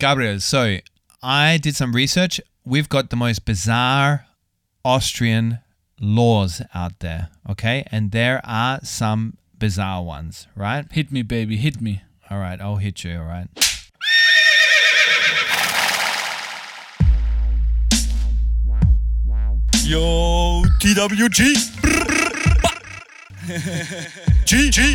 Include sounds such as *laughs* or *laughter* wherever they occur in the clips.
Gabriel, so I did some research. We've got the most bizarre Austrian laws out there, okay? And there are some bizarre ones, right? Hit me, baby, hit me. All right, I'll hit you, all right? Yo, TWG. G, G.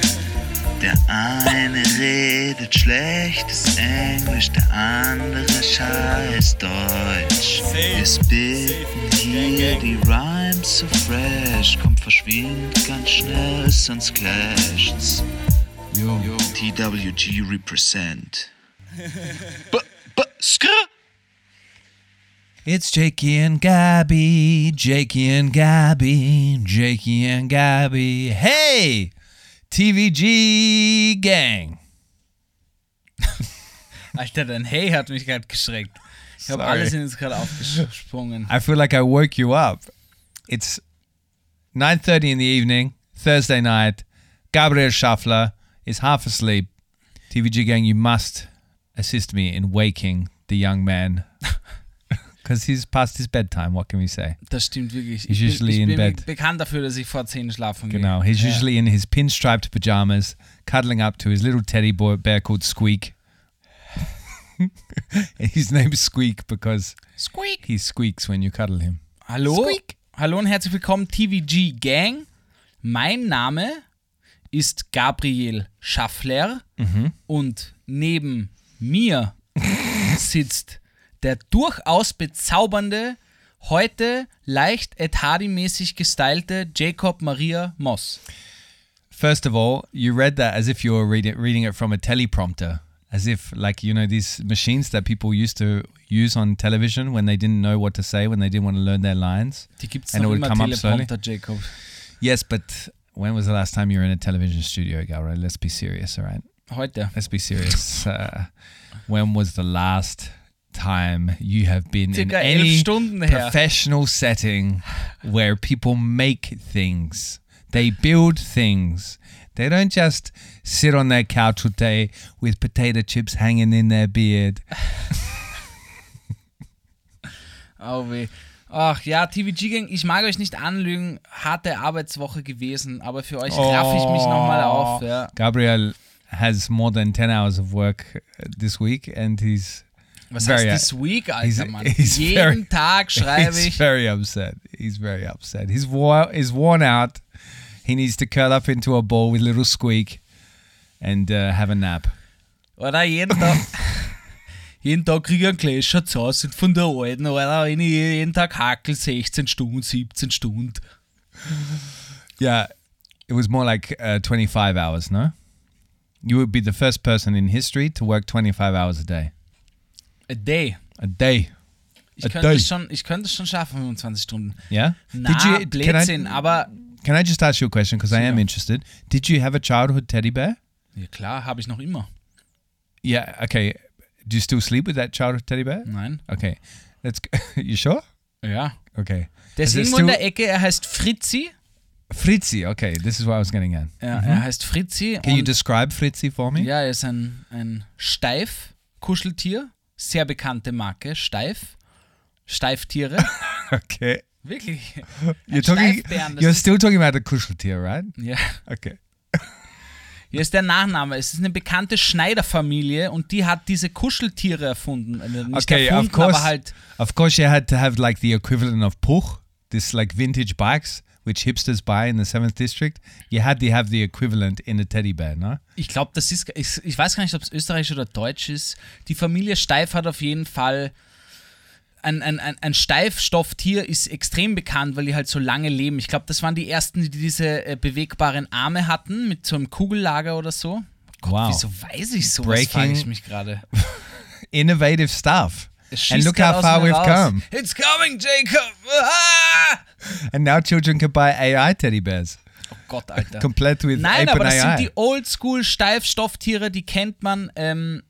Der eine redet schlechtes Englisch, der andere scheiß Deutsch. Wir spitten hier die Rhymes so fresh, kommt verschwind ganz schnell, sonst clasht's. Yo. TWG represent. *laughs* B b skr. It's Jakey and Gabby, Jakey and Gabby, Jakey and Gabby. Hey, TVG Gang. *laughs* Alter, dein Hey hat mich gerade geschreckt. Ich habe alles in uns gerade aufgesprungen. I feel like I woke you up. It's 9:30 in the evening, Thursday night. Gabriel Schaffler is half asleep. TVG Gang, you must assist me in waking the young man. *laughs* Because he's past his bedtime, what can we say? Das stimmt wirklich. He's Ich bin, usually ich in bin bed. bekannt dafür, dass ich vor 10 schlafen gehe. Genau. He's Ja. usually in his pinstriped pajamas, cuddling up to his little teddy bear called Squeak. *laughs* his name is Squeak because Squeak. he squeaks when you cuddle him. Hallo? Squeak. Hallo und herzlich willkommen, TVG Gang. Mein Name ist Gabriel Schaffler Mhm. und neben mir *laughs* sitzt der durchaus bezaubernde, heute leicht Ed Hardy-mäßig gestylte Jacob Maria Moss. First of all, you read that as if you were reading reading it from a teleprompter, as if like you know these machines that people used to use on television when they didn't know what to say when they didn't want to learn their lines. Die gibt es And it would come up slowly? Jacob. Yes, but when was the last time you were in a television studio, Galra? Let's be serious, all right? Heute. Let's be serious. uh, when was the last time you have been in any professional setting where people make things? They build things. They don't just sit on their couch all day with potato chips hanging in their beard. Oh weh. Ach ja, TVG Gang, ich mag euch nicht anlügen, harte Arbeitswoche gewesen, aber für euch raff ich mich nochmal auf. Ja. Gabriel has more than 10 hours of work uh, this week and he's Was Very- heißt this week, Alter, he's- Mann? *laughs* he's Jeden very- Tag *laughs* schreibe he's ich. very upset. He's very upset. He's wore, he's worn out. He needs to curl up into a ball with little squeak and uh, have a nap. Oder jeden Tag. *laughs* jeden Tag kriege ich einen Gläscher zu Hause von der Alten, oder wenn ich jeden Tag hakel, 16 Stunden, 17 Stunden. Yeah, it was more like uh, 25 hours, no? You would be the first person in history to work 25 hours a day. A day. A day. Ich A könnte, day. es schon, ich könnte es schon schaffen, 25 Stunden. Yeah? Na, can Blödsinn, I, aber can I just ask you a question because I am interested? Did you have a childhood teddy bear? ja klar, habe ich noch immer. Yeah, okay. Do you still sleep with that childhood teddy bear? Nein. Okay. Let's go. *laughs* you sure? Ja. Okay. Der ist irgendwo in der Ecke, er heißt Fritzi. Fritzi, okay, this is what I was getting at. Ja, Er heißt Fritzi. Mhm. Can you describe Fritzi for me? Ja, er ist ein, ein Steif-Kuscheltier. Sehr bekannte Marke. Steif. Steiftiere. *laughs* Okay. Wirklich. You're Ein talking Steifbären, das You're still talking about the Kuscheltier, right? Ja. Okay. Hier ist der Nachname. Es ist eine bekannte Schneiderfamilie und die hat diese Kuscheltiere erfunden. Also Nicht Okay, erfunden, of course. aber halt. Of course you had to have like the equivalent of Puch, this like vintage bikes which hipsters buy in the 7th district. You had to have the equivalent in a teddy bear, no? Ich glaube, das ist. Ich, ich weiß gar nicht, ob es österreichisch oder deutsch ist. Die Familie Steif hat auf jeden Fall ein, ein, ein, ein Steifstofftier ist extrem bekannt, weil die halt so lange leben. Ich glaube, das waren die ersten, die diese äh, bewegbaren Arme hatten, mit so einem Kugellager oder so. Gott, Wow. Wieso weiß ich sowas, Breaking- frage ich mich gerade. *laughs* Innovative stuff. And look how far we've raus. come. It's coming, Jacob! Ah! And now children can buy AI teddy bears, Oh Gott, Alter. complete with Nein, Ape aber das AI. sind die Oldschool-Steifstofftiere, die kennt man. Ähm,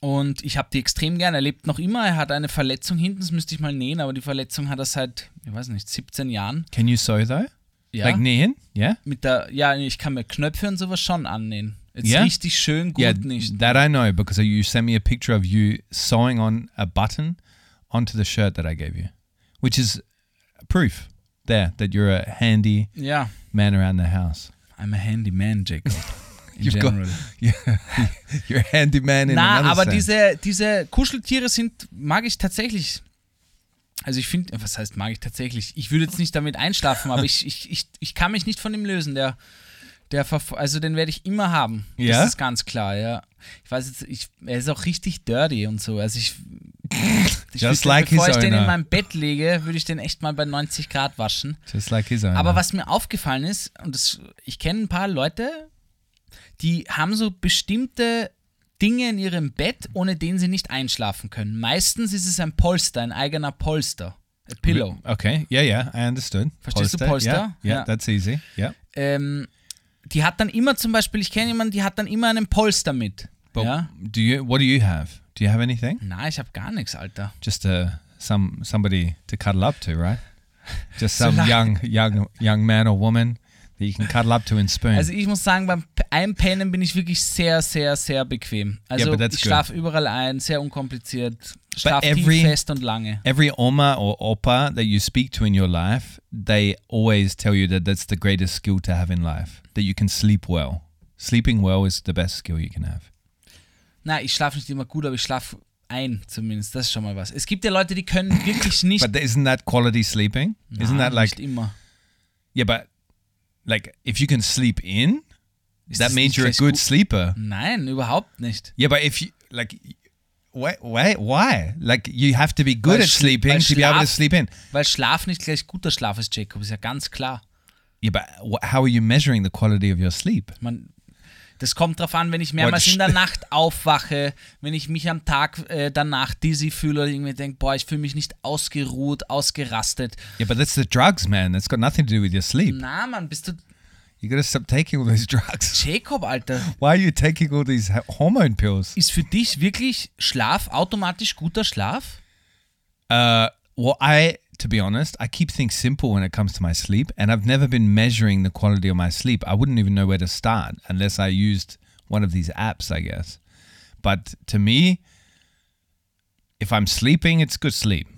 und ich habe die extrem gern. Er lebt noch immer. Er hat eine Verletzung hinten, das müsste ich mal nähen, aber die Verletzung hat er seit, ich weiß nicht, 17 Jahren. can you sew though? Ja. Like nähen? Yeah. Mit der, ja, ich kann mir Knöpfe und sowas schon annähen. Jetzt Ja? richtig schön gut yeah, nicht. that I know because you sent me a picture of you sewing on a button onto the shirt that I gave you, which is proof there that you're a handy Ja, man around the house. I'm a handyman, Jacob. *laughs* In You've got- general. *laughs* Yeah, *laughs* you're a handyman in Na, aber sense. diese, diese Kuscheltiere sind, mag ich tatsächlich. Also ich finde, was heißt mag ich tatsächlich? Ich würde jetzt nicht damit einschlafen, aber ich, ich, ich, ich kann mich nicht von ihm lösen. Der, der verf- also den werde ich immer haben. Ja? Das ist ganz klar, ja. Ich weiß jetzt, ich, er ist auch richtig dirty und so. Also ich, *laughs* ich Just like bevor ich den owner. in meinem Bett lege, würde ich den echt mal bei 90 Grad waschen. Just like his own. Aber was mir aufgefallen ist, und das, ich kenne ein paar Leute, die haben so bestimmte Dinge in ihrem Bett, ohne denen sie nicht einschlafen können. Meistens ist es ein Polster, ein eigener Polster. A Pillow. Okay. Yeah, yeah. I understood. Verstehst du Polster? Yeah, yeah, Ja. that's easy. Yeah. Ähm, die hat dann immer zum Beispiel, ich kenne jemanden, die hat dann immer einen Polster mit. But ja? do you? What do you have? Do you have anything? Na, ich habe gar nichts, Alter. Just uh, some somebody to cuddle up to, right? Just some young young young man or woman that you can cuddle up to and spoon. Also ich muss sagen, beim Einpennen bin ich wirklich sehr, sehr, sehr bequem. Also that's ich schlafe überall ein, sehr unkompliziert, schlafe every- tief, fest und lange. Every Oma or Opa that you speak to in your life, they always tell you that that's the greatest skill to have in life. That you can sleep well. Sleeping well is the best skill you can have. Na, ich schlafe nicht immer gut, aber ich schlafe ein zumindest. Das ist schon mal was. Es gibt ja Leute, die können wirklich nicht. But isn't that quality sleeping? isn't Na, that like nicht immer. yeah? But like if you can sleep in, Ist that means you're a good gut? sleeper. Nein, überhaupt nicht. Yeah, but if you like, wait, why? Like you have to be good Weil at sleeping to be able to sleep in. Weil Schlaf nicht gleich guter Schlaf ist, Jacob, ist ja ganz klar. Yeah, but how are you measuring the quality of your sleep? Man, das kommt drauf an, wenn ich mehrmals in der Nacht aufwache, wenn ich mich am Tag äh, danach dizzy fühle oder irgendwie denke, boah, ich fühle mich nicht ausgeruht, ausgerastet. Yeah, but that's the drugs, man. That's got nothing to do with your sleep. Na, Mann, bist du You gotta stop taking all those *laughs* drugs. Jacob, Alter? Why are you taking all these hormone pills? Ist für dich wirklich Schlaf automatisch guter Schlaf? Uh, well, I, to be honest, I keep things simple when it comes to my sleep, and I've never been measuring the quality of my sleep. I wouldn't even know where to start unless I used one of these apps, I guess. But to me, if I'm sleeping, it's good sleep.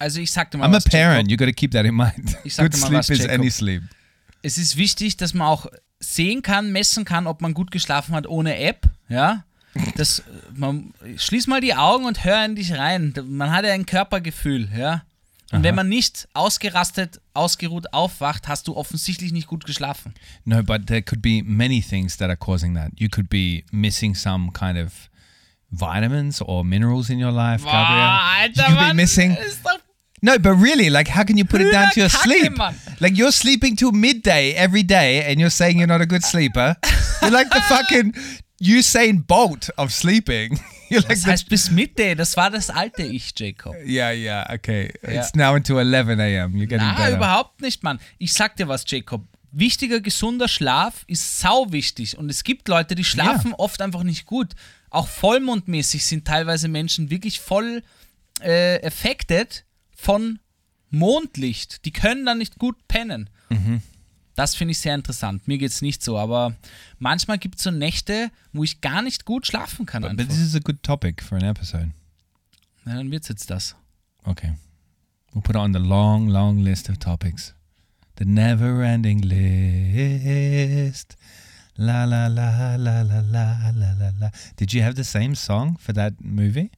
Also ich sagte mal I'm a parent. Jacob. You got to keep that in mind. Ich Good mal sleep was, is any sleep. es ist wichtig, dass man auch sehen kann, messen kann, ob man gut geschlafen hat ohne App. Ja. Das, man, schließ mal die Augen und hör in dich rein. Man hat ja ein Körpergefühl, ja. Und wenn man nicht ausgerastet, ausgeruht aufwacht, hast du offensichtlich nicht gut geschlafen. No, but there could be many things that are causing that. You could be missing some kind of vitamins or minerals in your life, Gabriel. you could be missing. No, but really, like, how can you put it down to your sleep? Mann. Like, you're sleeping till midday every day, and you're saying you're not a good sleeper. You're like the *laughs* fucking Usain Bolt of sleeping. *laughs* *laughs* Das heißt bis Mitte, das war das alte Ich, Jacob. yeah, yeah, okay. It's now into 11 a.m. You're getting Na, better. überhaupt nicht, Mann. Ich sag dir was, Jacob. Wichtiger, gesunder Schlaf ist sau wichtig. Und es gibt Leute, die schlafen oft einfach nicht gut. Auch vollmondmäßig sind teilweise Menschen wirklich voll äh, affected von Mondlicht. Die können dann nicht gut pennen. Mhm. Das finde ich sehr interessant. Mir geht es nicht so, aber manchmal gibt es so Nächte, wo ich gar nicht gut schlafen kann. Aber einfach. but this is a good topic for an episode. Na, dann wird es jetzt das. Okay. We'll put it on the long, long list of topics. The never ending list. La la la la la la la la. Did you have the same song for that movie?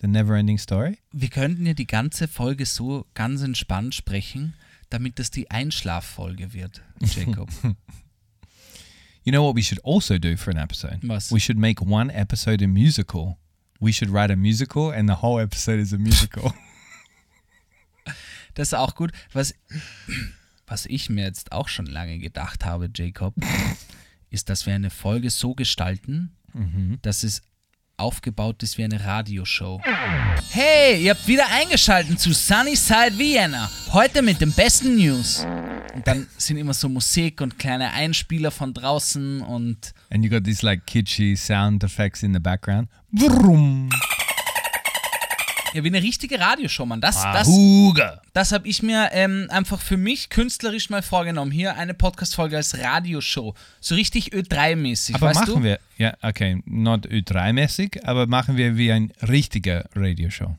The Neverending Story? Wir könnten ja die ganze Folge so ganz entspannt sprechen damit das die Einschlaffolge wird, Jacob. *laughs* You know what we should also do for an episode? Was? We should make one episode a musical. We should write a musical and the whole episode is a musical. *laughs* *laughs* Das ist auch gut. Was, was ich mir jetzt auch schon lange gedacht habe, Jacob, ist, dass wir eine Folge so gestalten, dass es aufgebaut ist wie eine Radioshow. Hey, ihr habt wieder eingeschaltet zu Sunnyside Vienna. Heute mit den besten News. Und dann sind immer so Musik und kleine Einspieler von draußen und And you got these like kitschy sound effects in the background. Vroom. Ja, wie eine richtige Radioshow, Mann. Das, das, Ahuga. das habe ich mir ähm, einfach für mich künstlerisch mal vorgenommen. Hier eine Podcast-Folge als Radioshow. So richtig Ö3-mäßig, Aber weißt machen du? wir, ja, okay, not Ö3-mäßig, aber machen wir wie ein richtiger Radioshow.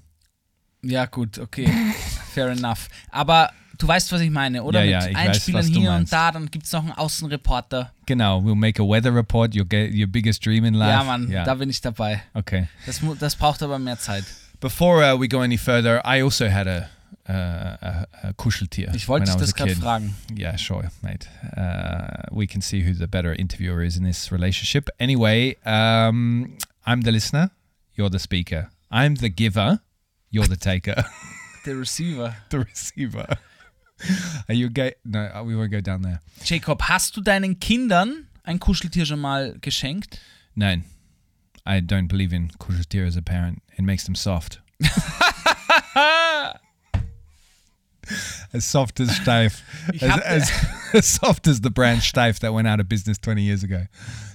Ja, gut, okay. *laughs* Fair enough. Aber du weißt, was ich meine, oder? Ja, Mit ja, weiß, Einspielern hier und da, dann gibt es noch einen Außenreporter. Genau, we'll make a weather report, get your biggest dream in life. Ja, Mann, Yeah. da bin ich dabei. Okay. Das, das braucht aber mehr Zeit. Before uh, we go any further, I also had a, uh, a, a Kuscheltier. Ich wollte I dich das gerade fragen. Yeah, sure, mate. Uh, we can see who the better interviewer is in this relationship. Anyway, um, I'm the listener, you're the speaker. I'm the giver, you're the taker. *laughs* the Receiver. the receiver. Are you gay? No, uh, we won't go down there. Jacob, hast du deinen Kindern ein Kuscheltier schon mal geschenkt? Nein, I don't believe in Kuscheltier as a parent. It makes them soft. *laughs* as soft as Steif. As, as, *laughs* as soft as the brand Steif that went out of business 20 years ago.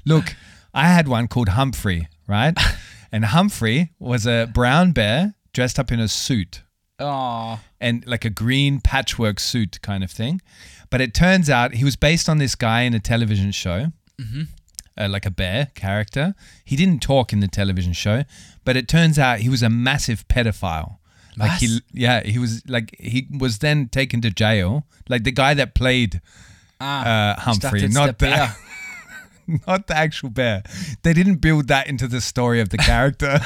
Look, I had one called Humphrey, right? *laughs* and Humphrey was a brown bear dressed up in a suit. Oh, and like a green patchwork suit kind of thing. But it turns out he was based on this guy in a television show, mm-hmm. Uh, like a bear character. He didn't talk in the television show, but it turns out he was a massive pedophile. Like he, yeah, he was like he was then taken to jail. Like the guy that played ah. uh, Humphrey, not the, *laughs* not the actual bear. They didn't build that into the story of the character.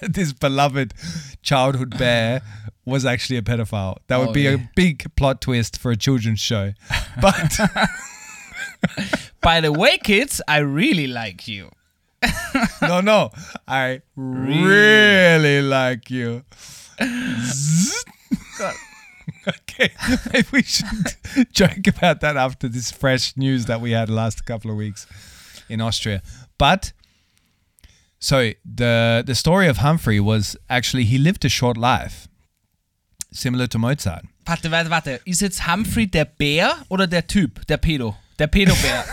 that *laughs* this beloved childhood bear was actually a pedophile. That would Oh, be a big plot twist for a children's show. But *laughs* By the way, kids, I really like you. *laughs* no, no, I really like you. Okay, maybe we should joke about that after this fresh news that we had last couple of weeks in Austria. But so the the story of Humphrey was actually he lived a short life, similar to Mozart. Warte, warte, warte. Ist jetzt Humphrey der Bär oder der Typ? Der Pedo? Der er Pedobär.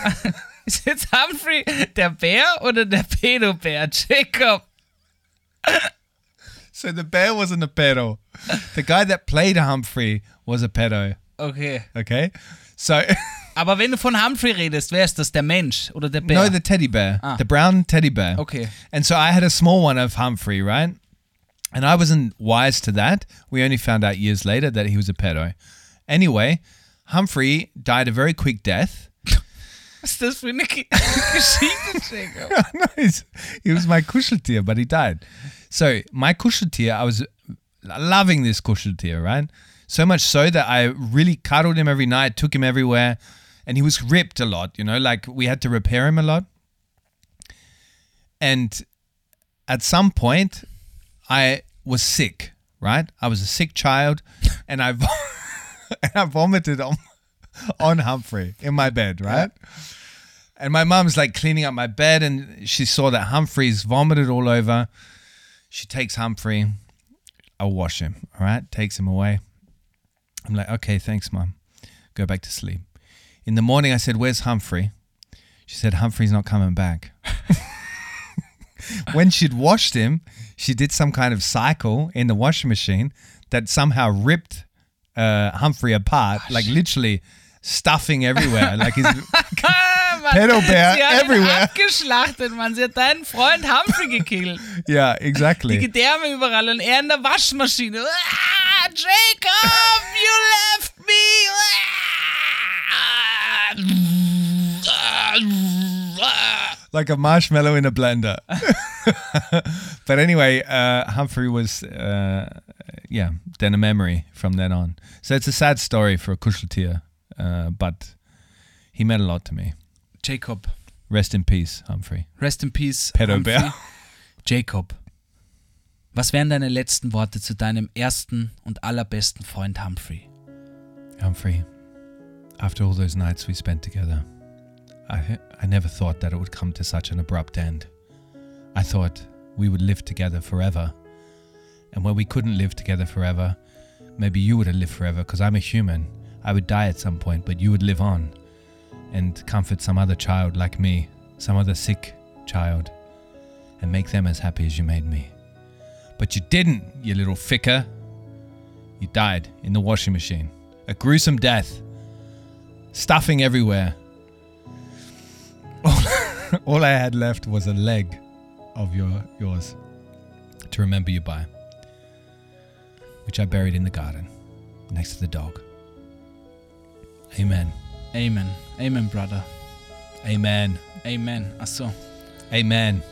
Ist *laughs* jetzt er Humphrey der er Bär oder der Pedobär? Jacob. So the bear wasn't a pedo. The guy that played Humphrey was a pedo. Okay. Okay, so *laughs* Aber wenn du von Humphrey redest, wer ist das? Der Mensch oder der Bär? no, the teddy bear, Ah. the brown teddy bear. okay. And so I had a small one of Humphrey, right? And I wasn't wise to that. We only found out years later that he was a pedo. Anyway, Humphrey died a very quick death. Ist das für eine *laughs* Geschichte, Jacob? *laughs* he was my Kuscheltier, but he died. So my Kuscheltier, I was loving this Kuscheltier, right? So much so that I really cuddled him every night, took him everywhere, and he was ripped a lot, you know, like we had to repair him a lot. And at some point, I was sick, right? I was a sick child, and I, *laughs* and I vomited on, *laughs* on Humphrey in my bed, right? And my mom's like cleaning up my bed and she saw that Humphrey's vomited all over. She takes Humphrey. I'll wash him. All right. Takes him away. I'm like, okay, thanks, mom. Go back to sleep. In the morning, I said, where's Humphrey? She said, Humphrey's not coming back. *laughs* when she'd washed him, she did some kind of cycle in the washing machine that somehow ripped uh, Humphrey apart, like literally stuffing everywhere. like his Mann, Pedobär sie hat ihn everywhere. abgeschlachtet, Mann. Sie hat deinen Freund Humphrey gekillt. Yeah, Die exactly. Gedärme überall und er in der Waschmaschine. Ah, Jacob, you left me. like a marshmallow in a blender. *laughs* but anyway, uh, Humphrey was, uh, yeah, then a memory from then on. So it's a sad story for a Kuscheltier, uh, but he meant a lot to me. Jacob, Rest in peace, Humphrey. rest in peace. Pedo Humphrey. Bär. *laughs* Jacob, Was wären deine letzten Worte zu deinem ersten und allerbesten Freund Humphrey? Humphrey, after all those nights we spent together, I, I never thought that it would come to such an abrupt end. I thought we would live together forever. And when we couldn't live together forever, maybe you would have lived forever because I'm a human. I would die at some point, but you would live on and comfort some other child like me, some other sick child, and make them as happy as you made me. But you didn't, you little ficker. You died in the washing machine. A gruesome death. Stuffing everywhere. All, *laughs* all I had left was a leg of your yours to remember you by, which I buried in the garden next to the dog. Amen. Amen. Amen, Brother. Amen. Amen. Achso. Amen.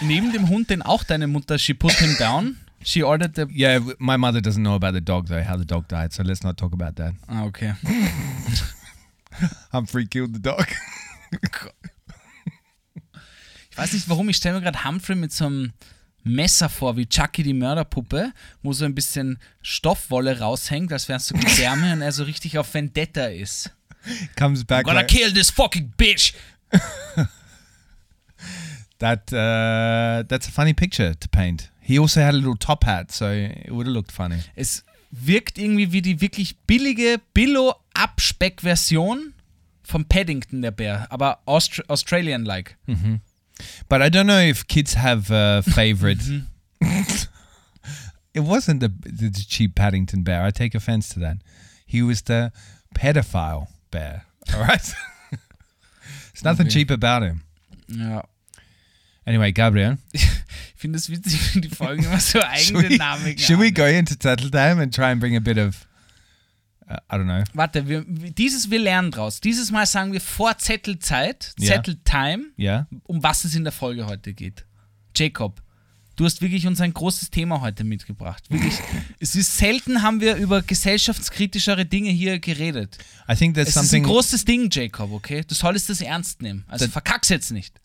Neben dem Hund, den auch deine Mutter, she put him down. She ordered the. Yeah, my mother doesn't know about the dog though, how the dog died, so let's not talk about that. Ah, okay. *laughs* Humphrey killed the dog. *laughs* Ich weiß nicht warum, ich stelle mir gerade Humphrey mit so einem Messer vor, wie Chucky die Mörderpuppe, wo so ein bisschen Stoffwolle raushängt, als wären es so Gedärme und er so richtig auf Vendetta ist. Comes back Gonna like, kill this fucking bitch! *laughs* that. Uh, that's a funny picture to paint. He also had a little top hat, so it would have looked funny. Es wirkt irgendwie wie die wirklich billige Billo-Abspeck-Version vom Paddington, der Bär, aber Aust Australian-like. But I don't know if kids have a *laughs* favorite. Mm-hmm. it wasn't the, the cheap Paddington bear. I take offense to that. He was the pedophile bear. All right. *laughs* There's nothing cheap about him. Ja. Anyway, Gabriel, *laughs* Ich finde es witzig, wie die Folgen immer so should eigene we, Namen should we go into Turtle Time and try and bring a bit of, I don't know. Warte, wir, dieses, wir lernen draus. Dieses Mal sagen wir vor Zettelzeit. Zetteltime, Yeah. um was es in der Folge heute geht. Jacob, du hast wirklich uns ein großes Thema heute mitgebracht. Wirklich, *laughs* es ist selten haben wir über gesellschaftskritischere Dinge hier geredet. I think that's Es ist ein something. großes Ding, Jacob, okay? Du solltest das ernst nehmen. Also Das- verkack's jetzt nicht.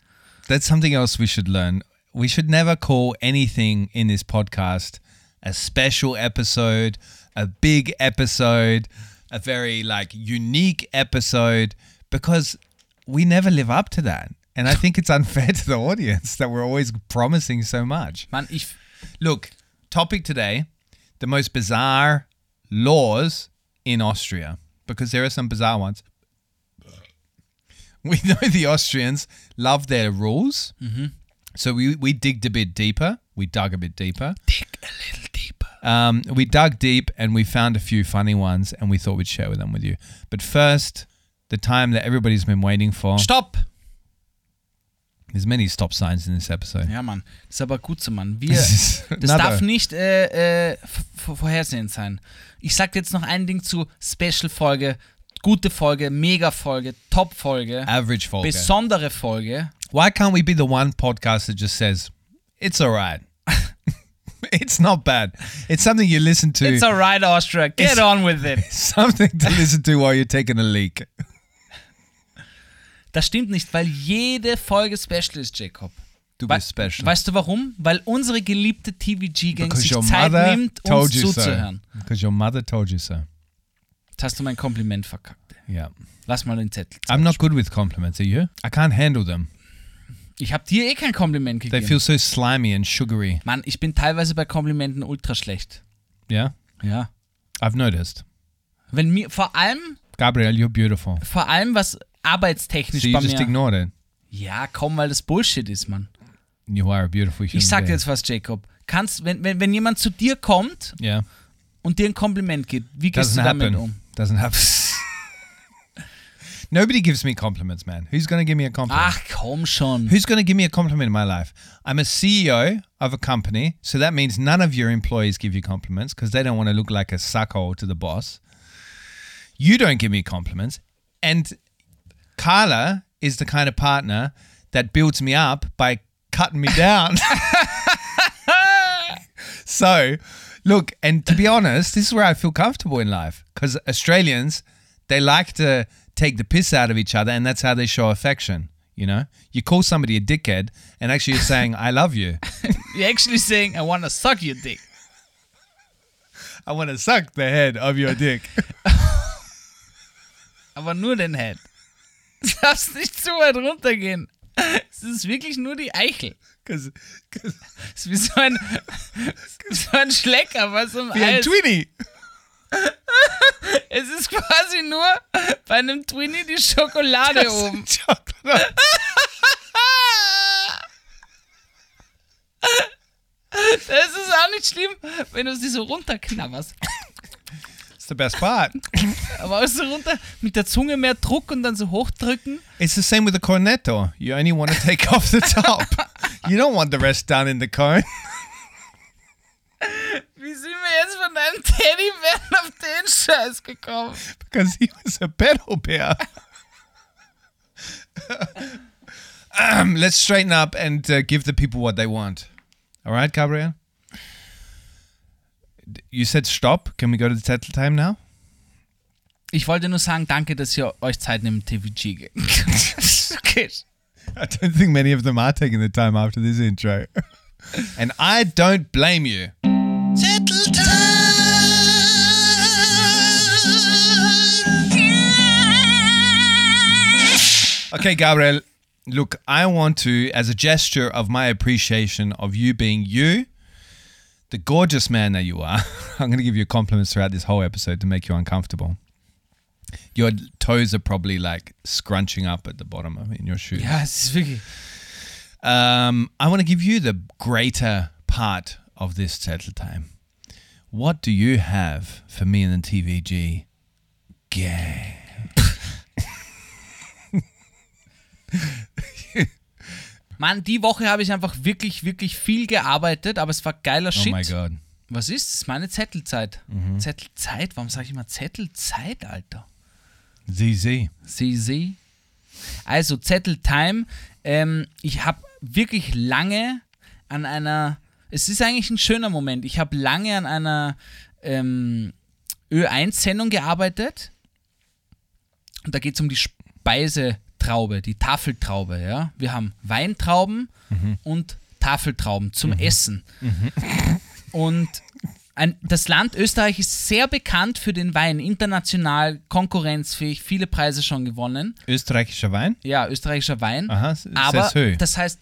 That's something else we should learn. We should never call anything in this podcast a special episode, a big episode, a very like unique episode because we never live up to that. And I think it's *laughs* unfair to the audience that we're always promising so much. Man, ich, Look, topic today the most bizarre laws in Austria because there are some bizarre ones. We know the Austrians love their rules. Mm-hmm. So we, we digged a bit deeper. We dug a bit deeper. dig a little deeper. Um, we dug deep and we found a few funny ones and we thought we'd share them with you. But first, the time that everybody's been waiting for. Stopp! There's many stop signs in this episode. Ja, Mann. Das ist aber gut so, Mann. *laughs* Wir, This is Das darf nicht äh, äh, vorhersehend sein. Ich sag jetzt noch ein Ding zu Special-Folge, gute Folge, Mega-Folge, Top-Folge, average Volker. besondere Folge. Why can't we be the one podcast that just says it's all right? *laughs* it's not bad. It's something you listen to. It's alright, Austria. Get It's- on with it. *laughs* something to listen to while you're taking a leak. *laughs* Das stimmt nicht, weil jede Folge Special ist, Jacob. Du bist special. Weißt du warum? Weil unsere geliebte TVG-Gang sich Zeit nimmt, uns told you so. zuzuhören. Because your mother told you so. Jetzt hast du mein Kompliment verkackt. Yeah. Lass mal den Zettel. I'm not good with compliments, are you? I can't handle them. Ich habe dir eh kein Kompliment They gegeben. feel so slimy and sugary. Mann, ich bin teilweise bei Komplimenten ultra schlecht. Yeah? Ja. I've noticed. Wenn mir, vor allem, Gabriel, you're beautiful. vor allem was arbeitstechnisch So you bei just mir. ignored it. Ja, komm, weil das Bullshit ist, Mann. You are a beautiful human Ich sag dir jetzt was, Jacob. Kannst, wenn, wenn, wenn jemand zu dir kommt Yeah. und dir ein Kompliment gibt, wie gehst Doesn't du damit happen. um? Doesn't happen. *laughs* Nobody gives me compliments, man. Who's going to give me a compliment? Ach, komm schon. Who's going to give me a compliment in my life? I'm a CEO of a company, so that means none of your employees give you compliments because they don't want to look like a suckhole to the boss. You don't give me compliments. And Carla is the kind of partner that builds me up by cutting me *laughs* down. so, look, and to be honest, this is where I feel comfortable in life because Australians, they like to take the piss out of each other, and that's how they show affection. You know, you call somebody a dickhead, and actually you're saying, I love you. *laughs* You're actually saying, I wanna suck your dick. *laughs* I want to suck the head of your dick. *laughs* Aber nur den Head. Du darfst nicht zu weit runtergehen. Es ist wirklich nur die Eichel. Because Es ist wie so ein, so ein Schlecker, was um wie ein Eis. Tweenie. *laughs* Es ist quasi nur bei einem Twinnie die Schokolade oben. Chocolate. Das ist auch nicht schlimm, wenn du sie so runterknabberst. It's the best part. Aber auch so runter mit der Zunge mehr Druck und dann so hochdrücken. It's the same with the cornetto. You only want to take off the top. You don't want the rest down in the cone. Wie sind wir jetzt von deinem Teddybären auf den Scheiß gekommen? because he was a pedal bear. um, let's straighten up and uh, give the people what they want. All right, Gabriel? You said stop. Can we go to the settle time now? Ich wollte nur sagen, danke, dass ihr euch Zeit nehmt, TVG. *laughs* okay. I don't think many of them are taking the time after this intro. and I don't blame you. Okay, Gabriel, look, I want to, as a gesture of my appreciation of you being you, the gorgeous man that you are, *laughs* I'm going to give you compliments throughout this whole episode to make you uncomfortable. Your toes are probably like scrunching up at the bottom of in your shoes. Ja, es ist. Um, I want to give you the greater part of this settle time. What do you have for me and the TVG? Gang. Mann, die Woche habe ich einfach wirklich, wirklich viel gearbeitet, aber es war geiler Oh Shit. my God. Was ist? Das ist meine Zettelzeit. Zettelzeit? Warum sage ich immer Zettelzeit, Alter? ZZ. Sie, sie. Also, Zetteltime. Ähm, ich habe wirklich lange an einer. Es ist eigentlich ein schöner Moment. Ich habe lange an einer ähm, Ö1-Sendung gearbeitet. Und da geht es um die Speisetraube, die Tafeltraube. Ja? Wir haben Weintrauben und Tafeltrauben zum Essen. *laughs* Und ein, das Land Österreich ist sehr bekannt für den Wein, international konkurrenzfähig, viele Preise schon gewonnen. Österreichischer Wein? Ja, österreichischer Wein. Aha, Aber das heißt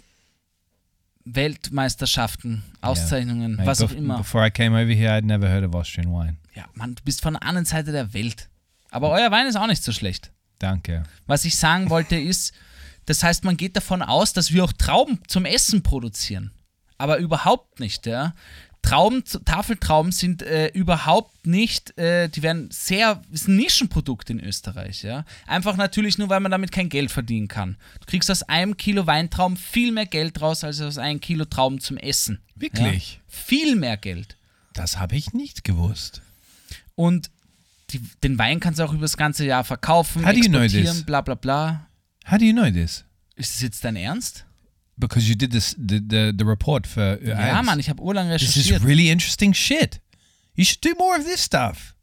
Weltmeisterschaften, Auszeichnungen, Mate, was auch immer. Before I came over here, I'd never heard of Austrian wine. Ja, Mann, du bist von der anderen Seite der Welt. Aber euer Wein ist auch nicht so schlecht. Danke. Was ich sagen wollte ist, das heißt, man geht davon aus, dass wir auch Trauben zum Essen produzieren. Aber überhaupt nicht, ja. Trauben, Tafeltrauben sind äh, überhaupt nicht, äh, die werden sehr, ist ein Nischenprodukt in Österreich, ja. Einfach natürlich nur, weil man damit kein Geld verdienen kann. Du kriegst aus einem Kilo Weintrauben viel mehr Geld raus, als aus einem Kilo Trauben zum Essen. Wirklich? Ja? Viel mehr Geld. Das habe ich nicht gewusst. Und die, den Wein kannst du auch über das ganze Jahr verkaufen, How do you know this? bla bla bla. How do you know this? Ist das jetzt dein Ernst? Because you did this the the, the report for uh, Ja. Mann, ich habe urlang This is recherchiert. really interesting shit. You should do more of this stuff.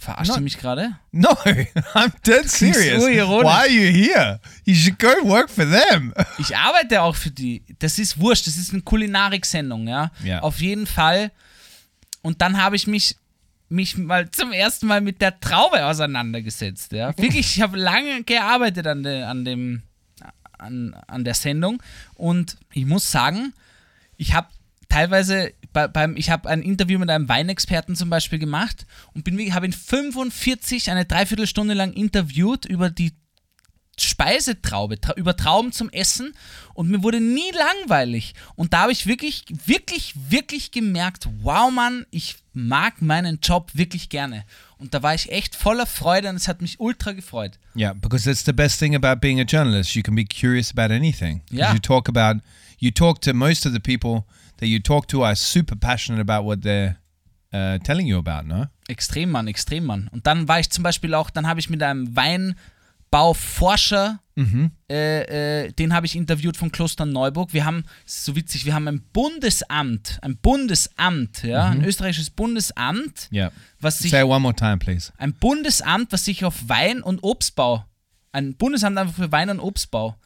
Verarscht du mich gerade? No, *laughs* I'm dead serious. so. Why are you here? You should go work for them. *laughs* Ich arbeite auch für die. Das ist wurscht, das ist eine Kulinarik-Sendung, ja? Ja. Auf jeden Fall. Und dann habe ich mich, mich mal zum ersten Mal mit der Traube auseinandergesetzt, ja? Wirklich, ich habe lange gearbeitet an, de, an dem an, an der Sendung und ich muss sagen, ich habe teilweise bei, beim, ich habe ein Interview mit einem Weinexperten zum Beispiel gemacht und bin habe ihn 45, eine Dreiviertelstunde lang interviewt über die Speisetraube, tra über Trauben zum Essen und mir wurde nie langweilig. Und da habe ich wirklich, wirklich, wirklich gemerkt, wow Mann, ich mag meinen Job wirklich gerne. Und da war ich echt voller Freude und es hat mich ultra gefreut. Yeah, because that's the best thing about being a journalist. You can be curious about anything. Yeah. You talk about you talk to most of the people that you talk to are super passionate about what they're uh, telling you about, no? Extrem, Mann, extrem, Mann. Und dann war ich zum Beispiel auch, dann habe ich mit einem Weinbauforscher, äh, äh, den habe ich interviewt von Kloster Neuburg. Wir haben, so witzig, wir haben ein Bundesamt, ein Bundesamt, ja, ein österreichisches Bundesamt, Yeah. was sich, Say one more time, please. ein Bundesamt, was sich auf Wein und Obstbau, ein Bundesamt einfach für Wein und Obstbau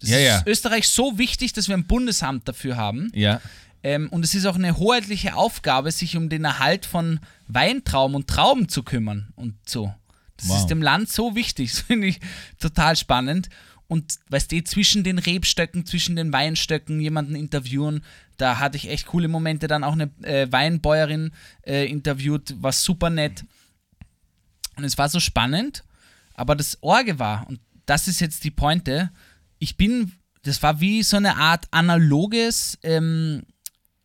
Das Ja, ist ja. Österreich so wichtig, dass wir ein Bundesamt dafür haben. Yeah. Ähm, und es ist auch eine hoheitliche Aufgabe, sich um den Erhalt von Weintrauben und Trauben zu kümmern und so. Das Wow. ist dem Land so wichtig. *laughs* Das finde ich total spannend. Und weißt du, zwischen den Rebstöcken, zwischen den Weinstöcken jemanden interviewen, da hatte ich echt coole Momente. Dann auch eine äh, Weinbäuerin äh, interviewt, war super nett. Und es war so spannend, aber das Orge war, und das ist jetzt die Pointe, ich bin, das war wie so eine Art analoges ähm,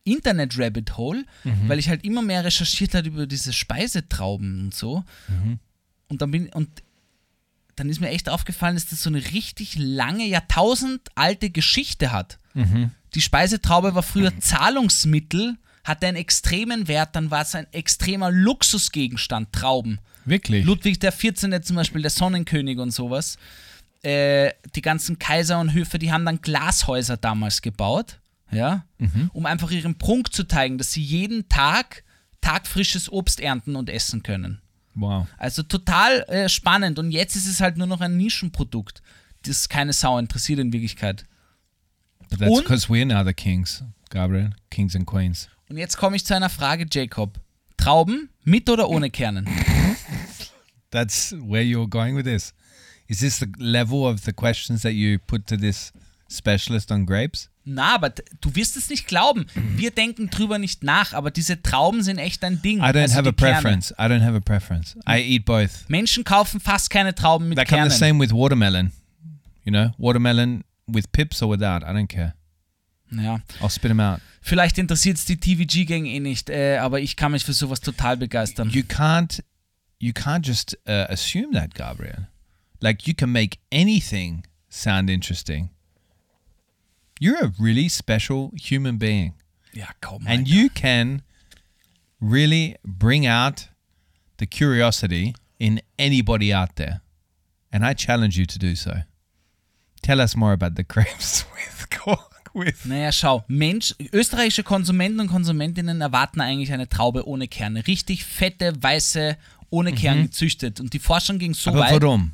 Internet-Rabbit-Hole, weil ich halt immer mehr recherchiert habe über diese Speisetrauben und so. Und dann bin und dann ist mir echt aufgefallen, dass das so eine richtig lange, jahrtausendalte Geschichte hat. Die Speisetraube war früher Zahlungsmittel, hatte einen extremen Wert, dann war es ein extremer Luxusgegenstand, Trauben. Wirklich? Ludwig der 14. zum Beispiel, der Sonnenkönig und sowas. Äh, die ganzen Kaiser und Höfe, die haben dann Glashäuser damals gebaut, ja, um einfach ihren Prunk zu zeigen, dass sie jeden Tag tagfrisches Obst ernten und essen können. Wow. Also total äh, spannend und jetzt ist es halt nur noch ein Nischenprodukt, das keine Sau interessiert in Wirklichkeit. But that's because we're now the kings, Gabriel. Kings and queens. Und jetzt komme ich zu einer Frage, Jacob. Trauben mit oder ohne Kernen? That's where you're going with this. Is this the level of the questions that you put to this specialist on grapes? Na, aber du wirst es nicht glauben. Wir denken drüber nicht nach, aber diese Trauben sind echt ein Ding. I don't Also have a die Kerne. preference. I don't have a preference. I eat both. Menschen kaufen fast keine Trauben mit I'm Kernen. the same with watermelon. You know, watermelon with pips or without. I don't care. Ja. I'll spit them out. Vielleicht interessiert es die TVG-Gang eh nicht, äh, aber ich kann mich für sowas total begeistern. You can't, you can't just uh, assume that, Gabriel. Like you can make anything sound interesting. You're a really special human being. ja, komm. and Alter. you can really bring out the curiosity in anybody out there and i challenge you to do so tell us more about the grapes *laughs* with with Naja, schau, Mensch, österreichische Konsumenten und Konsumentinnen erwarten eigentlich eine Traube ohne Kerne. Richtig fette, weiße, ohne Kern gezüchtet. Und die Forschung ging so Aber weit. warum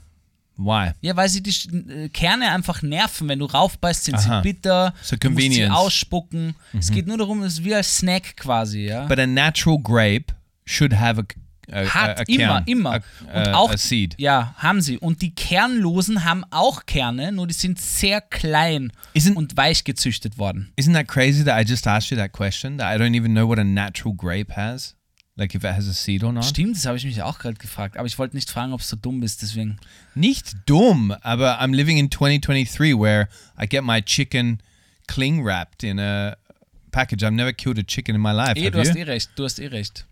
why Ja, weil sie die äh, Kerne einfach nerven. Wenn du raufbeißt, sind Aha. sie bitter. So musst sie ausspucken. Es geht nur darum, es ist wie als Snack quasi, ja. but a natural grape should have a a, Hat a, a immer, immer. a, Und auch, Ja, haben sie. Und die Kernlosen haben auch Kerne, nur die sind sehr klein Isn't- und weich gezüchtet worden. isn't that crazy that i just asked you that question that i don't even know what a natural grape has like if it has a seed or not Stimmt, das habe ich mich auch gerade gefragt. Aber ich wollte nicht fragen, ob es so dumm ist, deswegen. Nicht dumm, aber I'm living in 2023 where I get my chicken cling wrapped in a package. I've never killed a chicken in my life. Eh, have du hast you? eh recht, du hast eh recht.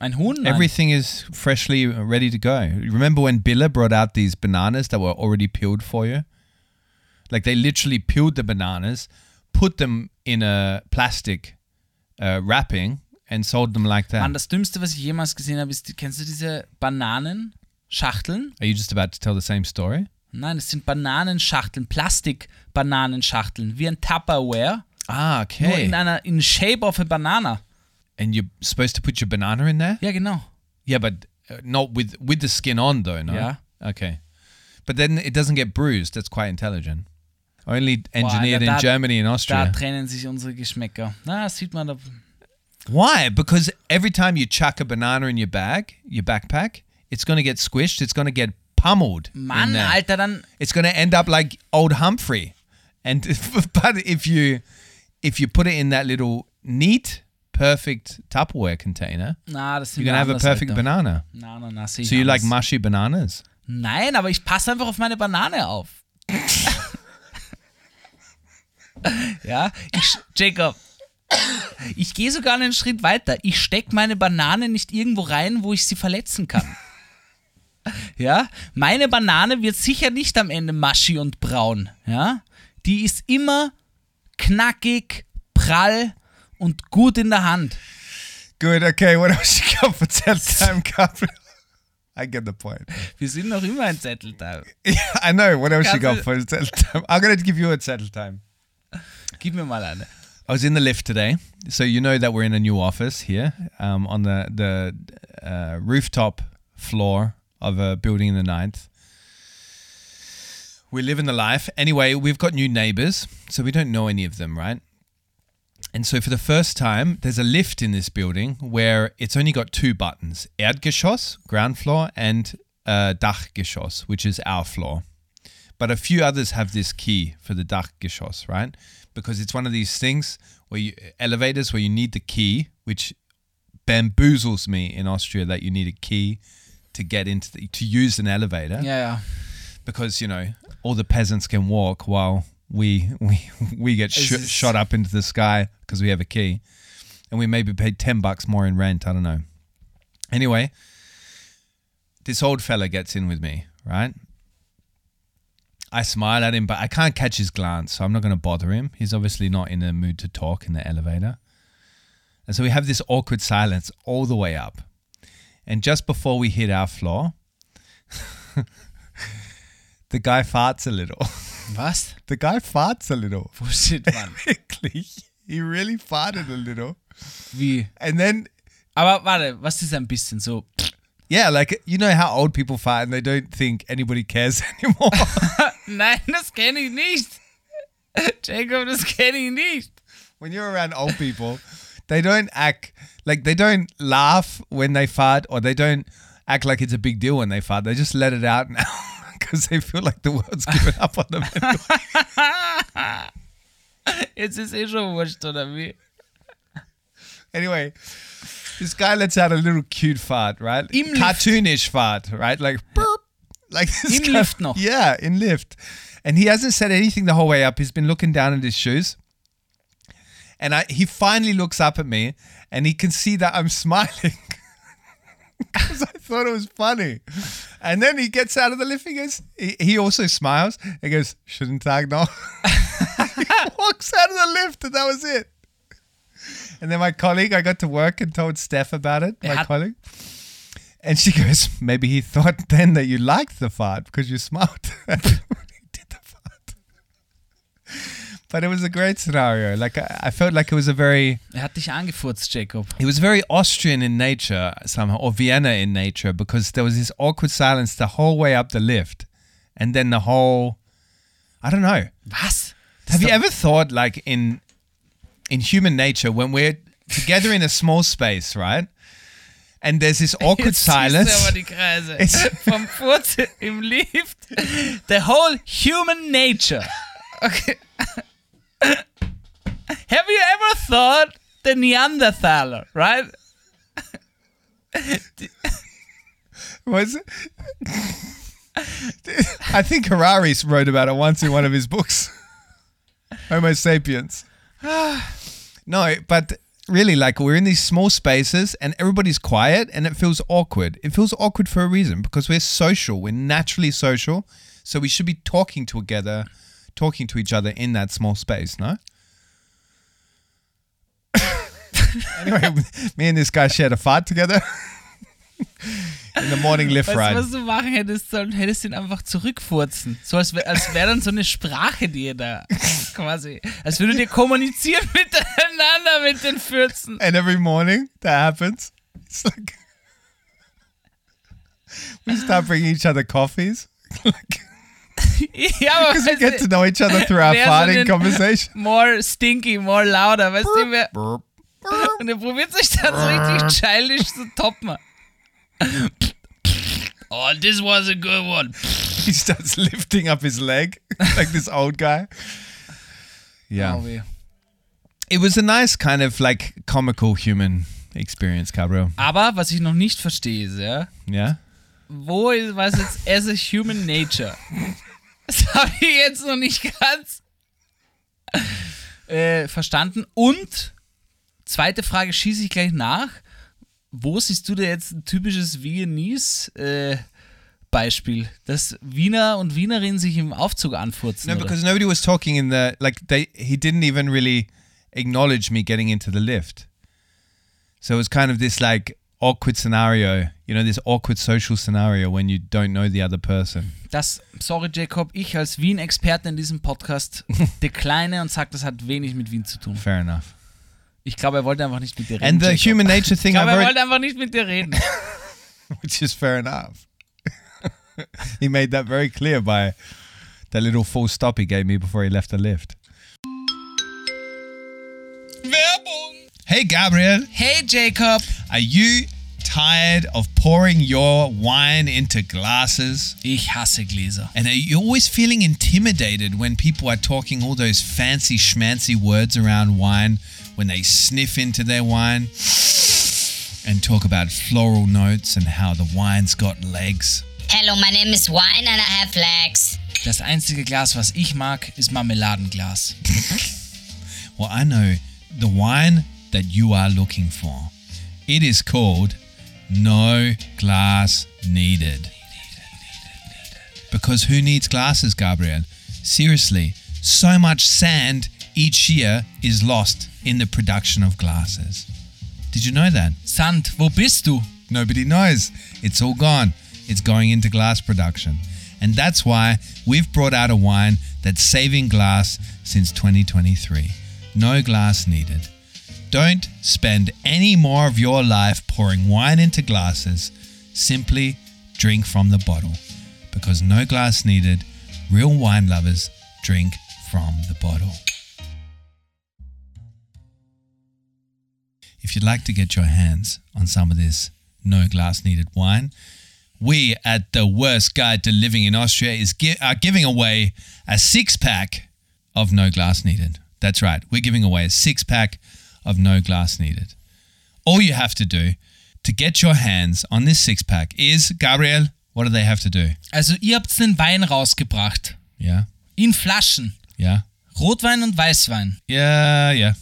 Ein Huhn? Everything is freshly ready to go. Remember when Billa brought out these bananas that were already peeled for you? Like they literally peeled the bananas, put them in a plastic uh, wrapping, and sold them like that. Mann, das Dümmste, was ich jemals gesehen habe, ist, kennst du diese Bananenschachteln? Are you just about to tell the same story? Nein, es sind Bananenschachteln, Plastik-Bananenschachteln, wie ein Tupperware, Ah, nur okay. in einer in shape of a banana. and you're supposed to put your banana in there? Ja, genau. Yeah, but uh, not with with the skin on, though. No. Yeah. Okay. But then it doesn't get bruised. That's quite intelligent. Only engineered Alter, in da- Germany and Da Austria. trennen sich unsere Geschmäcker. Na, das sieht man da. Why? Because every time you chuck a banana in your bag, your backpack, it's going to get squished. It's going to get pummeled. in Mann. Alter, dann. It's going to end up like old Humphrey. And *laughs* but if you if you put it in that little neat, perfect Tupperware container, Na, das you're going to have a perfect Alter. banana. Na, na, na, So you like mushy bananas? Nein, aber ich passe einfach auf meine Banane auf. *laughs* *laughs* ja, ich, Jacob, ich gehe sogar einen Schritt weiter. Ich stecke meine Banane nicht irgendwo rein, wo ich sie verletzen kann. Ja, meine Banane wird sicher nicht am Ende maschi und braun. Ja, die ist immer knackig, prall und gut in der Hand. Good. Okay. What else you got for tell time, Gabriel? I get the point. Wir sind noch immer ein Zettelteil. Yeah, I know. What else you got for settle time? I'm gonna give you a settle time. Gib mir mal eine. I was in the lift today, so you know that we're in a new office here um, on the the uh, rooftop floor of a building in the ninth. we're living the life. Anyway, we've got new neighbors, so we don't know any of them, right? And so for the first time, there's a lift in this building where it's only got two buttons Erdgeschoss, ground floor, and uh, Dachgeschoss, which is our floor. But a few others have this key for the Dachgeschoss, right? Because it's one of these things where you elevators where you need the key, which bamboozles me in Austria that you need a key to get into the, to use an elevator ja. because you know all the peasants can walk while we we we get sh- shot up into the sky because we have a key, and we maybe paid ten bucks more in rent. I don't know. Anyway, this old fella gets in with me, right? I smile at him, but I can't catch his glance, so I'm not going to bother him. He's obviously not in the mood to talk in the elevator. And so we have this awkward silence all the way up. And just before we hit our floor, *laughs* the guy farts a little. Was? *laughs* The guy farts a little. Bullshit, Mann. Wirklich. *laughs* He really farted a little. Wie? And then, Aber warte, was ist ein bisschen so? Yeah, like, you know how old people fart and they don't think anybody cares *laughs* anymore? Nein, das kenne ich nicht. Jacob, das kenne ich nicht. when you're around old people, they don't act like they don't laugh when they fart or they don't act like it's a big deal when they fart. They just let it out now *laughs* because they feel like the world's given up on them. Jetzt ist eh schon wurscht, oder wie? anyway, this guy lets out a little cute fart, right? Im Lift. Cartoonish fart, right? Like burp. Like Im guy- Lift noch. Yeah, in lift. And he hasn't said anything the whole way up. He's been looking down at his shoes. And I, he finally looks up at me and he can see that I'm *laughs* smiling. *laughs* Because I thought it was funny. And then he gets out of the lift. He goes, he, he also smiles. He goes, shouldn't tag no. *laughs* he walks out of the lift and that was it. And then my colleague, I got to work and told Steph about it, my hat- colleague. And she *laughs* goes, maybe he thought then that you liked the fart because you smiled *laughs* when he did the fart. But it was a great scenario. Like I, I felt like it was a very, Er hat dich angefurzt, Jacob. it was very Austrian in nature somehow, or Vienna in nature, because there was this awkward silence the whole way up the lift, and then the whole, I don't know. Was? Have you ever thought like in in human nature when we're together in a small space, right? And there's this awkward *laughs* Jetzt silence. aber die Kreise. It's- Vom Furz im Lift. *laughs* The whole human nature. Okay. *laughs* Have you ever thought the Neanderthaler, right? Was it? I think Harari wrote about it once in one of his books. Homo sapiens. *sighs* no, but really, like we're in these small spaces and everybody's quiet and it feels awkward. It feels awkward for a reason because we're social. We're naturally social. So we should be talking together, talking to each other in that small space, no? *laughs* anyway, *laughs* me and this guy shared a fart together *laughs* in the morning lift Weißt du, ride. was du machen hättest sollen? Hättest ihn einfach zurückfurzen. So als wäre als wär dann so eine Sprache, die ihr da *laughs* quasi. Als würdet ihr kommunizieren *laughs* miteinander mit den Fürzen. and every morning that happens. It's like we start bringing each other coffees *laughs* because Ja, aber we weißt get to know each other through our so farting den- conversation. more stinky, more louder, weißt du, wer, und er probiert sich dann so richtig childish zu toppen. Oh, this was a good one. He starts lifting up his leg *laughs* like this old guy. Yeah, Oh, it was a nice kind of like comical human experience, Gabriel. Aber was ich noch nicht verstehe, ist, ja, Yeah. wo ist was jetzt as a human nature? *laughs* Das habe ich jetzt noch nicht ganz äh, verstanden. Und zweite Frage schieße ich gleich nach. Wo siehst du da jetzt ein typisches Viennese äh, Beispiel, dass Wiener und Wienerinnen sich im Aufzug anfurzen? No, oder? because nobody was talking in the like they he didn't even really acknowledge me getting into the lift. So it was kind of this like awkward scenario, you know, this awkward social scenario when you don't know the other person. Das, sorry Jacob, ich als Wien-Experte in diesem Podcast *laughs* decline und sage, das hat wenig mit Wien zu tun. Fair enough. Ich glaube, er wollte einfach nicht mit dir reden. And the Jacob. human nature ich thing glaube, er wollte einfach nicht mit dir reden. *laughs* which is fair enough. *laughs* he made that very clear by that little full stop he gave me before he left the lift. Werbung! Hey, Gabriel, Hey Jacob! are you tired of pouring your wine into glasses? Ich hasse Gläser. And are you always feeling intimidated when people are talking all those fancy schmancy words around wine when they sniff into their wine and talk about floral notes and how the wine's got legs? Hello, my name is Wine and I have legs. Das einzige Glas, was ich mag, ist Marmeladenglas. *laughs* Well, I know the wine that you are looking for. It is called No Glass Needed. Because who needs glasses, Gabriel? Seriously, so much sand each year is lost in the production of glasses. Did you know that? Sand, wo bist du? Nobody knows. It's all gone. It's going into glass production. And that's why we've brought out a wine that's saving glass since 2023. No glass needed. Don't spend any more of your life pouring wine into glasses. Simply drink from the bottle. Because no glass needed, real wine lovers drink from the bottle. If you'd like to get your hands on some of this no glass needed wine, we at the Worst Guide to Living in Austria is gi- are giving away a six pack of no glass needed. That's right, we're giving away a six pack of no glass needed. All you have to do to get your hands on this six pack is, Gabriel, what do they have to do? Also ihr habt den Wein rausgebracht. Yeah, In Flaschen. yeah, Rotwein und Weißwein. yeah, yeah.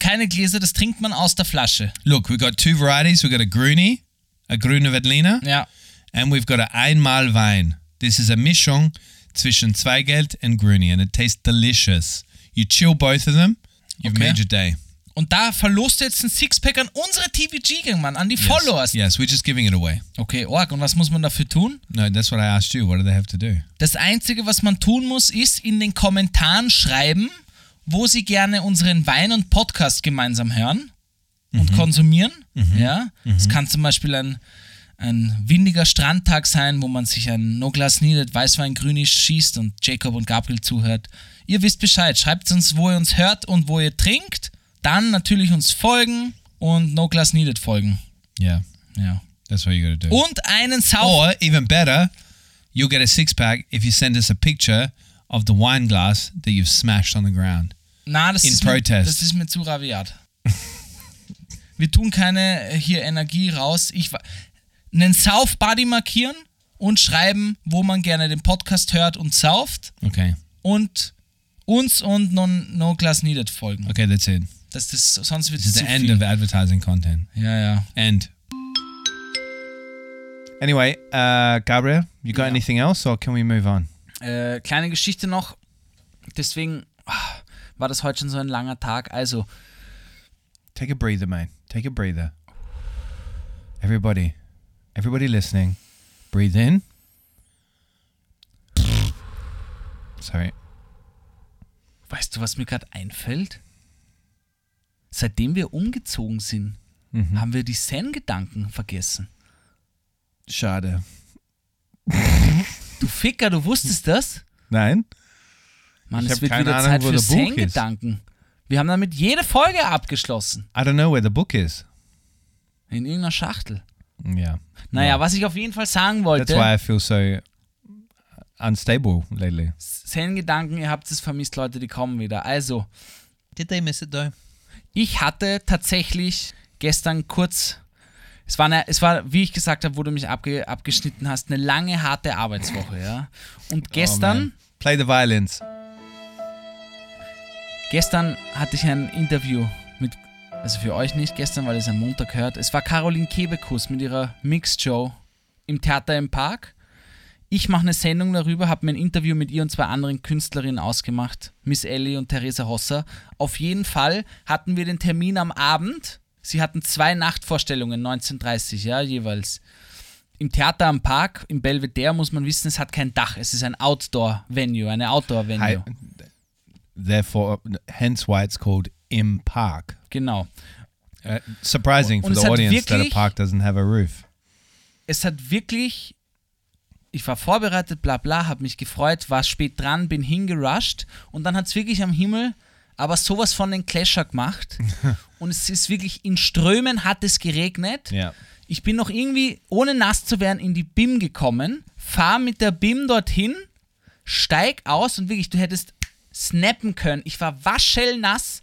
Keine Gläser, das trinkt man aus der Flasche. Look, we've got two varieties. We've got a Grüni, a Grüne Veltliner, Ja. and we've got a Einmal Wein. This is a Mischung zwischen Zweigelt and Grüni, and it tastes delicious. You chill both of them, you've Okay. made your day. Und da verlost ihr jetzt ein Sixpack an unsere TVG-Gang, Mann, an die Followers. Yes, we're just giving it away. Okay, Org, und was muss man dafür tun? No, that's what I asked you. What do they have to do? Das Einzige, was man tun muss, ist in den Kommentaren schreiben, wo sie gerne unseren Wein und Podcast gemeinsam hören und konsumieren. Ja, es kann zum Beispiel ein, ein windiger Strandtag sein, wo man sich ein No Glass Needed Weißwein Grünisch schießt und Jacob und Gabriel zuhört. Ihr wisst Bescheid. Schreibt uns, wo ihr uns hört und wo ihr trinkt. Dann natürlich uns folgen und No Glass Needed folgen. Yeah, Ja. that's what you got to do. Und einen Sauf. Or even better, you'll get a six pack if you send us a picture of the wine glass that you've smashed on the ground. Na, das In ist, mir, protest. das ist mir zu rabiat. *laughs* Wir tun keine äh, hier Energie raus. Ich einen Sauf Buddy markieren und schreiben, wo man gerne den Podcast hört und sauft Okay, und uns und no, no Glass Needed folgen. okay, that's it. Das ist sonst wird es the end viel. of advertising content. Ja, ja. End. Anyway, uh, Gabriel, you got Yeah. anything else, or can we move on? Äh, kleine Geschichte noch. Deswegen ah, war das heute schon so ein langer Tag. Also, Take a breather, mate. Take a breather. Everybody, everybody listening, breathe in. Sorry. weißt du, was mir gerade einfällt? Seitdem wir umgezogen sind, Mhm. haben wir die Zen-Gedanken vergessen. Schade. Du Ficker, du wusstest das? Nein? Mann, Ich es wird keine wieder Ahnung, Zeit für. Zen-Gedanken. Wir haben damit jede Folge abgeschlossen. I don't know where the book is. In irgendeiner Schachtel. Yeah. Naja, Well, was ich auf jeden Fall sagen That's why wollte, I feel so unstable lately. Zen-Gedanken, ihr habt es vermisst, Leute, die kommen wieder. Also, Did they miss it though? ich hatte tatsächlich gestern kurz, es war, eine, es war wie ich gesagt habe, wo du mich abge, abgeschnitten hast, eine lange, harte Arbeitswoche, ja. Und Oh, gestern, man. Play the violins. Gestern hatte ich ein Interview mit, also für euch nicht gestern, weil es am Montag hört. Es war Caroline Kebekus mit ihrer Mixed Show im Theater im Park. Ich mache eine Sendung darüber, habe mir ein Interview mit ihr und zwei anderen Künstlerinnen ausgemacht, Miss Ellie und Theresa Hosser. Auf jeden Fall hatten wir den Termin am Abend. Sie hatten zwei Nachtvorstellungen, 19.30 ja, jeweils. Im Theater am Park, im Belvedere, muss man wissen, es hat kein Dach. Es ist ein Outdoor-Venue, eine Outdoor-Venue. Therefore, hence why it's called Im Park. Genau. Uh, surprising for the audience that a wirklich- park doesn't have a roof. Es hat wirklich ich war vorbereitet, bla bla, habe mich gefreut, war spät dran, bin hingerusht und dann hat es wirklich am Himmel aber sowas von den Clasher gemacht *laughs* und es ist wirklich in Strömen hat es geregnet. Ja. Ich bin noch irgendwie, ohne nass zu werden, in die BIM gekommen, fahr mit der BIM dorthin, steig aus und wirklich, du hättest snappen können. Ich war waschelnass,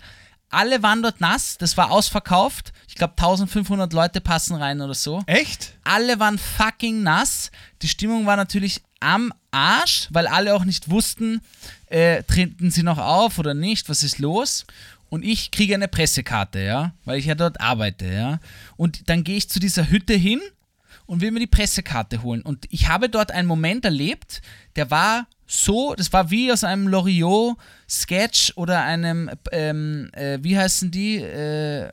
alle waren dort nass, das war ausverkauft. Ich glaube 1500 Leute passen rein oder so. Echt? Alle waren fucking nass. Die Stimmung war natürlich am Arsch, weil alle auch nicht wussten, äh, treten sie noch auf oder nicht, was ist los? Und ich kriege eine Pressekarte, ja, weil ich ja dort arbeite, ja. Und dann gehe ich zu dieser Hütte hin und will mir die Pressekarte holen. Und ich habe dort einen Moment erlebt, der war so, das war wie aus einem Loriot-Sketch oder einem, ähm, äh, wie heißen die, äh,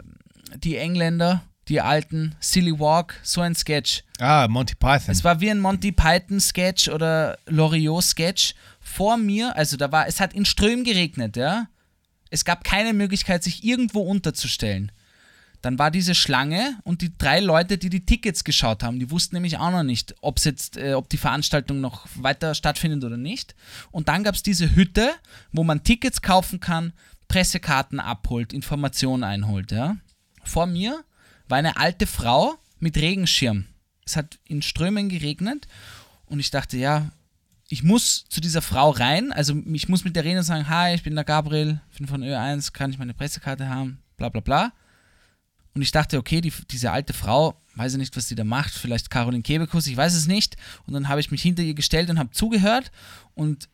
die Engländer, die alten, Silly Walk, so ein Sketch. Ah, Monty Python. Es war wie ein Monty Python Sketch oder Loriot Sketch vor mir, also da war, es hat in Strömen geregnet, ja. Es gab keine Möglichkeit, sich irgendwo unterzustellen. Dann war diese Schlange und die drei Leute, die die Tickets geschaut haben, die wussten nämlich auch noch nicht, ob's jetzt, äh, ob die Veranstaltung noch weiter stattfindet oder nicht. Und dann gab es diese Hütte, wo man Tickets kaufen kann, Pressekarten abholt, Informationen einholt. Ja. Vor mir war eine alte Frau mit Regenschirm. Es hat in Strömen geregnet und ich dachte, ja, ich muss zu dieser Frau rein, also ich muss mit der reden und sagen, hi, ich bin der Gabriel, bin von Ö1, kann ich meine Pressekarte haben, bla bla bla. Und ich dachte, okay, die, diese alte Frau, weiß ich nicht, was sie da macht, vielleicht Caroline Kebekus, ich weiß es nicht. Und dann habe ich mich hinter ihr gestellt und habe zugehört. Und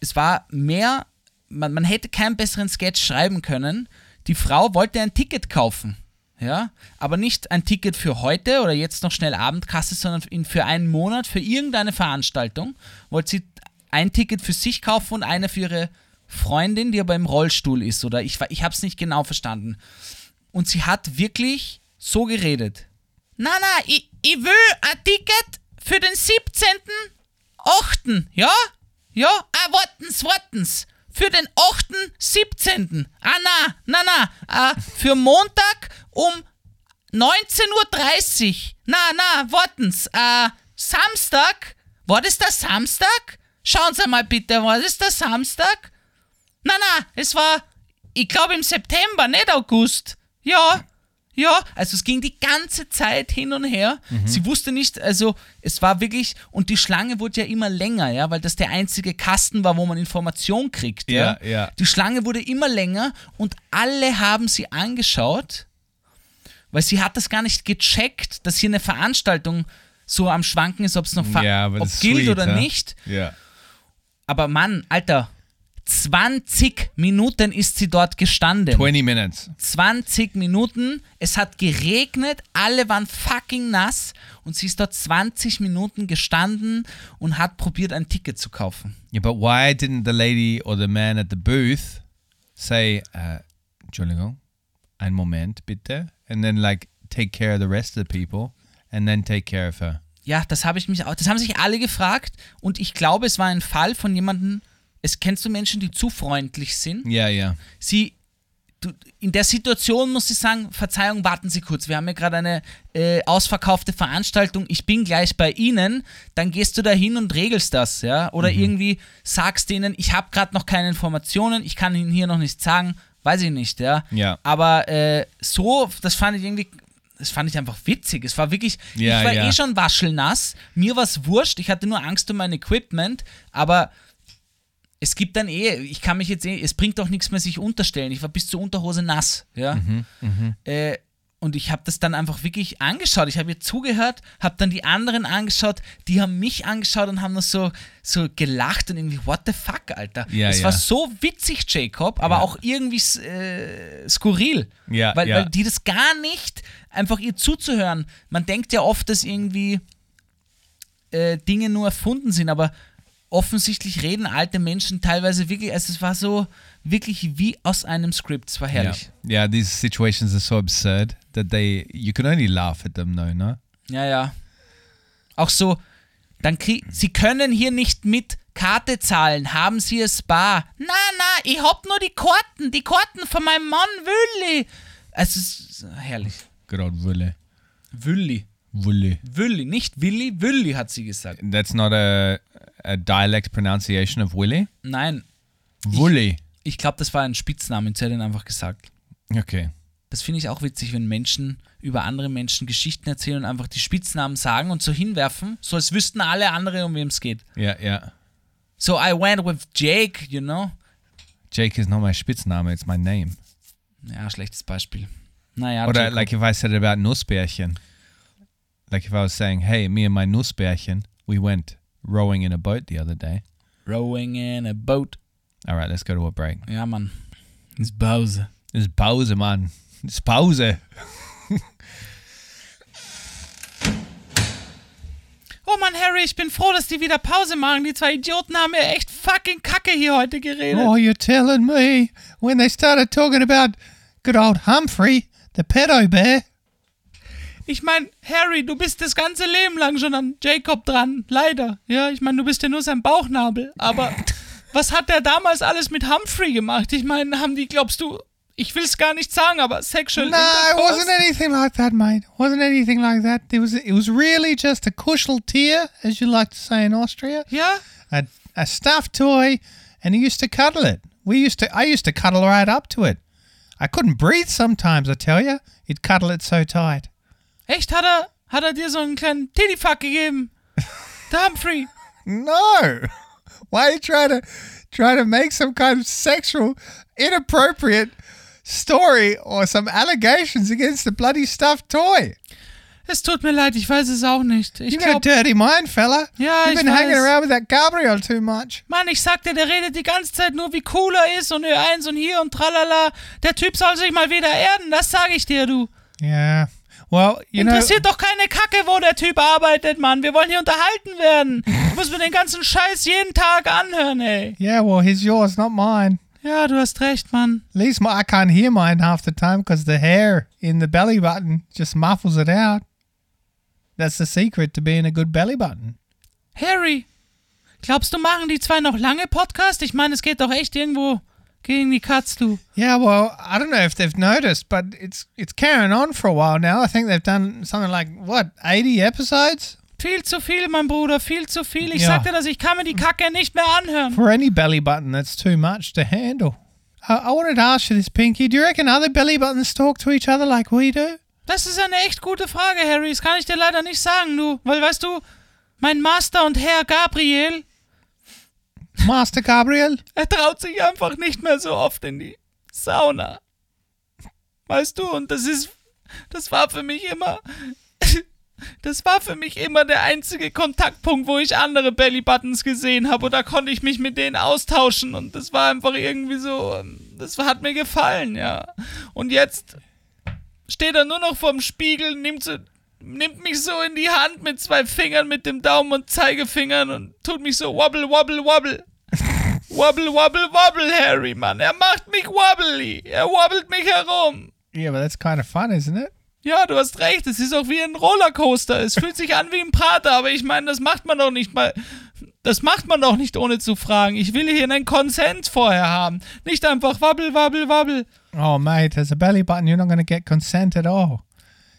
es war mehr, man, man hätte keinen besseren Sketch schreiben können. Die Frau wollte ein Ticket kaufen. Ja, aber nicht ein Ticket für heute oder jetzt noch schnell Abendkasse, sondern für einen Monat, für irgendeine Veranstaltung. Wollte sie ein Ticket für sich kaufen und eine für ihre Freundin, die aber im Rollstuhl ist. Oder ich, ich habe es nicht genau verstanden. Und sie hat wirklich so geredet. Na, na, ich, ich will ein Ticket für den 17.8. Ja? Ja? Ah, wartens, wartens. Für den 8.17. Ah, na, na, na. Äh, für Montag um 19.30 Uhr. Na, na, wartens. Äh, Samstag. War das der Samstag? Schauen Sie mal bitte, war das der Samstag? Na, na, es war, ich glaube im September, nicht August. Ja, ja. Also es ging die ganze Zeit hin und her. Sie wusste nicht, also es war wirklich, und die Schlange wurde ja immer länger, ja, weil das der einzige Kasten war, wo man Information kriegt. Ja, Ja, ja. Die Schlange wurde immer länger und alle haben sie angeschaut, weil sie hat das gar nicht gecheckt, dass hier eine Veranstaltung so am Schwanken ist, ob es noch Ja, ob gilt sweet, oder huh? nicht. Ja. Aber Mann, Alter, 20 Minuten ist sie dort gestanden. 20 minutes. 20 Minuten, es hat geregnet, alle waren fucking nass und sie ist dort 20 Minuten gestanden und hat probiert, ein Ticket zu kaufen. Yeah, but why didn't the lady or the man at the booth say, uh, Entschuldigung, einen Moment bitte, and then like take care of the rest of the people, and then take care of her? Ja, das habe ich mich auch, das haben sich alle gefragt und ich glaube, es war ein Fall von jemandem, es kennst du Menschen, die zu freundlich sind. Yeah, yeah. Sie, du, in der Situation muss ich sagen, Verzeihung, warten Sie kurz, wir haben ja gerade eine äh, ausverkaufte Veranstaltung, ich bin gleich bei Ihnen, dann gehst du da hin und regelst das, ja, oder irgendwie sagst denen, ich habe gerade noch keine Informationen, ich kann Ihnen hier noch nichts sagen, weiß ich nicht, ja. Ja. Aber äh, so, das fand ich irgendwie, das fand ich einfach witzig. Es war wirklich, Ja, ich war ja. eh schon waschelnass, mir war es wurscht, ich hatte nur Angst um mein Equipment, aber es gibt dann eh, ich kann mich jetzt eh, es bringt auch nichts mehr sich unterstellen. Ich war bis zur Unterhose nass, ja. Mhm, Äh, und ich habe das dann einfach wirklich angeschaut. Ich habe ihr zugehört, habe dann die anderen angeschaut, die haben mich angeschaut und haben nur so, so gelacht und irgendwie, what the fuck, Alter. Ja, es ja. war so witzig, Jacob, aber Ja. auch irgendwie äh, skurril. Ja, weil, weil die das gar nicht, einfach ihr zuzuhören. Man denkt ja oft, dass irgendwie äh, Dinge nur erfunden sind, aber offensichtlich reden alte Menschen teilweise wirklich, also es war so wirklich wie aus einem Skript, es war Yeah. herrlich. Yeah, these situations are so absurd that they you can only laugh at them though, no? Ja, ja. Auch so, dann krieg, Sie können hier nicht mit Karte zahlen, haben Sie es bar? Na, na, ich hab nur die Karten, die Karten von meinem Mann Wülli. Es ist herrlich. Old Wille. Wülli. Wully. Wülli, nicht Willi, Wülli hat sie gesagt. That's not a, a dialect pronunciation of Willy. Nein, Wully. ich glaube, das war ein Spitzname, sie hat ihn einfach gesagt. Okay. Das finde ich auch witzig, wenn Menschen über andere Menschen Geschichten erzählen und einfach die Spitznamen sagen und so hinwerfen, so als wüssten alle andere, um wem es geht. Yeah, yeah. So I went with Jake, you know? Jake is not my Spitzname, it's my name. Ja, schlechtes Beispiel. Naja, Oder Jacob. like if I said about Nussbärchen. Like if I was saying, hey, me and my Nussbärchen, we went rowing in a boat the other day. Rowing in a boat. All right, let's go to a break. Yeah, man. It's Pause. It's Pause, man. It's Pause. Oh Mann, Harry, ich bin froh, dass die wieder Pause machen. Die zwei Idioten haben mir echt fucking Kacke hier heute geredet. Oh, you're telling me when they started talking about good old Humphrey, the pedo bear. Ich meine, Harry, du bist das ganze Leben lang schon an Jacob dran. Leider. Ja, ich meine, du bist ja nur sein Bauchnabel. Aber *laughs* was hat der damals alles mit Humphrey gemacht? Ich meine, haben die, glaubst du, ich will es gar nicht sagen, aber sexual No, it wasn't anything like that, mate. It wasn't anything like that. It was it was really just a kuscheltier, as you like to say in Austria. Ja? A, a stuffed toy, and he used to cuddle it. We used to I used to cuddle right up to it. I couldn't breathe sometimes, I tell you. He'd cuddle it so tight. Echt? Hat er, hat er dir so einen kleinen Tittyfuck gegeben? *laughs* Der Humphrey. No. Why are you trying to try to make some kind of sexual inappropriate story or some allegations against the bloody stuffed toy? Es tut mir leid, ich weiß es auch nicht. Ich You got a dirty mind, fella. Ja, You've ich been hanging weiß. around with that Gabriel too much. Mann, ich sagte, der redet die ganze Zeit nur, wie cool er ist und Ö1 und hier und tralala. Der Typ soll sich mal wieder erden, das sage ich dir, du. Yeah. Well, you know. Interessiert doch keine Kacke, wo der Typ arbeitet, Mann. Wir wollen hier unterhalten werden. Du musst mir den ganzen Scheiß jeden Tag anhören, ey. Yeah, well, he's yours, not mine. Ja, du hast recht, Mann. At least my, I can't hear mine half the time because the hair in the belly button just muffles it out. That's the secret to being a good belly button. Harry, glaubst du, machen die zwei noch lange Podcast? Ich meine, es geht doch echt irgendwo gegen die Katz, du. Yeah, well, I don't know if they've noticed, but it's it's carrying on for a while now. I think they've done something like what, 80 episodes? Viel zu viel, mein Bruder, viel zu viel. Ich Ja. sagte das, ich kann mir die Kacke nicht mehr anhören. For any belly button, that's too much to handle. I, I wanted to ask you this, Pinky. Do you reckon other belly buttons talk to each other like we do? Das ist eine echt gute Frage, Harry. Das kann ich dir leider nicht sagen, du. Weil, weißt du, mein Master und Herr Gabriel, Master Gabriel? er traut sich einfach nicht mehr so oft in die Sauna. Weißt du, und das ist, das war für mich immer, *laughs* das war für mich immer der einzige Kontaktpunkt, wo ich andere Bellybuttons gesehen habe und da konnte ich mich mit denen austauschen und das war einfach irgendwie so, ähm, das hat mir gefallen, ja. Und jetzt steht er nur noch vorm Spiegel, nimmt, so, nimmt mich so in die Hand mit zwei Fingern, mit dem Daumen und Zeigefingern und tut mich so wobble, wobble, wobble. Wobble, wobble, wobble, Harry, Mann. Er macht mich wobbly. Er wobbelt mich herum. Yeah, but that's kind of fun, isn't it? Ja, du hast recht. Es ist auch wie ein Rollercoaster. Es fühlt sich an wie ein Prater, aber ich meine, das macht man doch nicht mal. Das macht man doch nicht ohne zu fragen. Ich will hier einen Konsens vorher haben. Nicht einfach wabbel, wabbel, wabbel. Oh, mate, as a belly button, you're not going to get consent at all.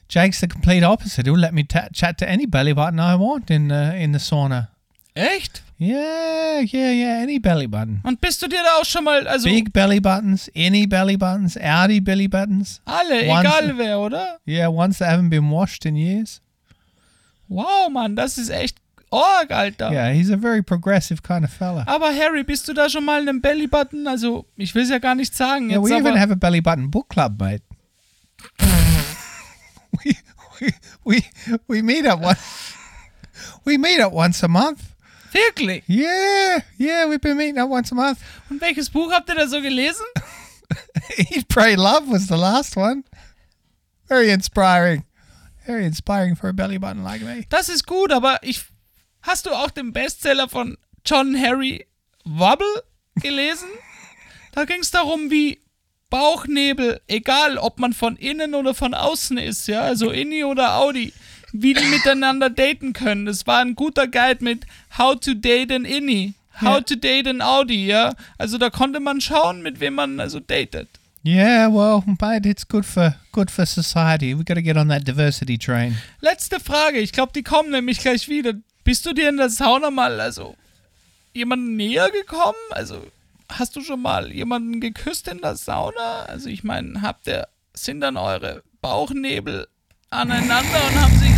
Jake's the complete opposite. He'll let me chat to any belly button I want in the in the sauna. Echt? Yeah, yeah, yeah. Any belly button. Und bist du dir da auch schon mal, also Big belly buttons, any belly buttons, outy belly buttons. alle, Once- egal wer, oder? Yeah, ones that haven't been washed in years. Wow, Mann, das ist echt Org, Alter. Yeah, he's a very progressive kind of fella. Aber Harry, bist du da schon mal in einem Bellybutton? Also, ich will es ja gar nicht sagen. Yeah, we aber, even have a belly button book club, mate. *laughs* we, we we we meet up one. *laughs* We meet up once a month. Wirklich? Yeah, yeah, we've been meeting up once a month. Und welches Buch habt ihr da so gelesen? *laughs* Eat, Pray, Love was the last one. Very inspiring. Very inspiring for a belly button like me. Das ist gut, aber ich. Hast du auch den Bestseller von John Harry Wobble gelesen? *laughs* Da ging es darum, wie Bauchnebel, egal ob man von innen oder von außen ist, ja, also Inni oder Audi, wie die miteinander daten können. Das war ein guter Guide mit How to Date an Inni, How Ja. to Date an Audi, ja. Also da konnte man schauen, mit wem man also datet. Yeah, well, but it's good for good for society. We got to get on that diversity train. Letzte Frage. Ich glaube, die kommen nämlich gleich wieder. Bist du dir in der Sauna mal, also, jemanden näher gekommen? Also, hast du schon mal jemanden geküsst in der Sauna? Also, ich meine, habt ihr, sind dann eure Bauchnebel aneinander und haben sie,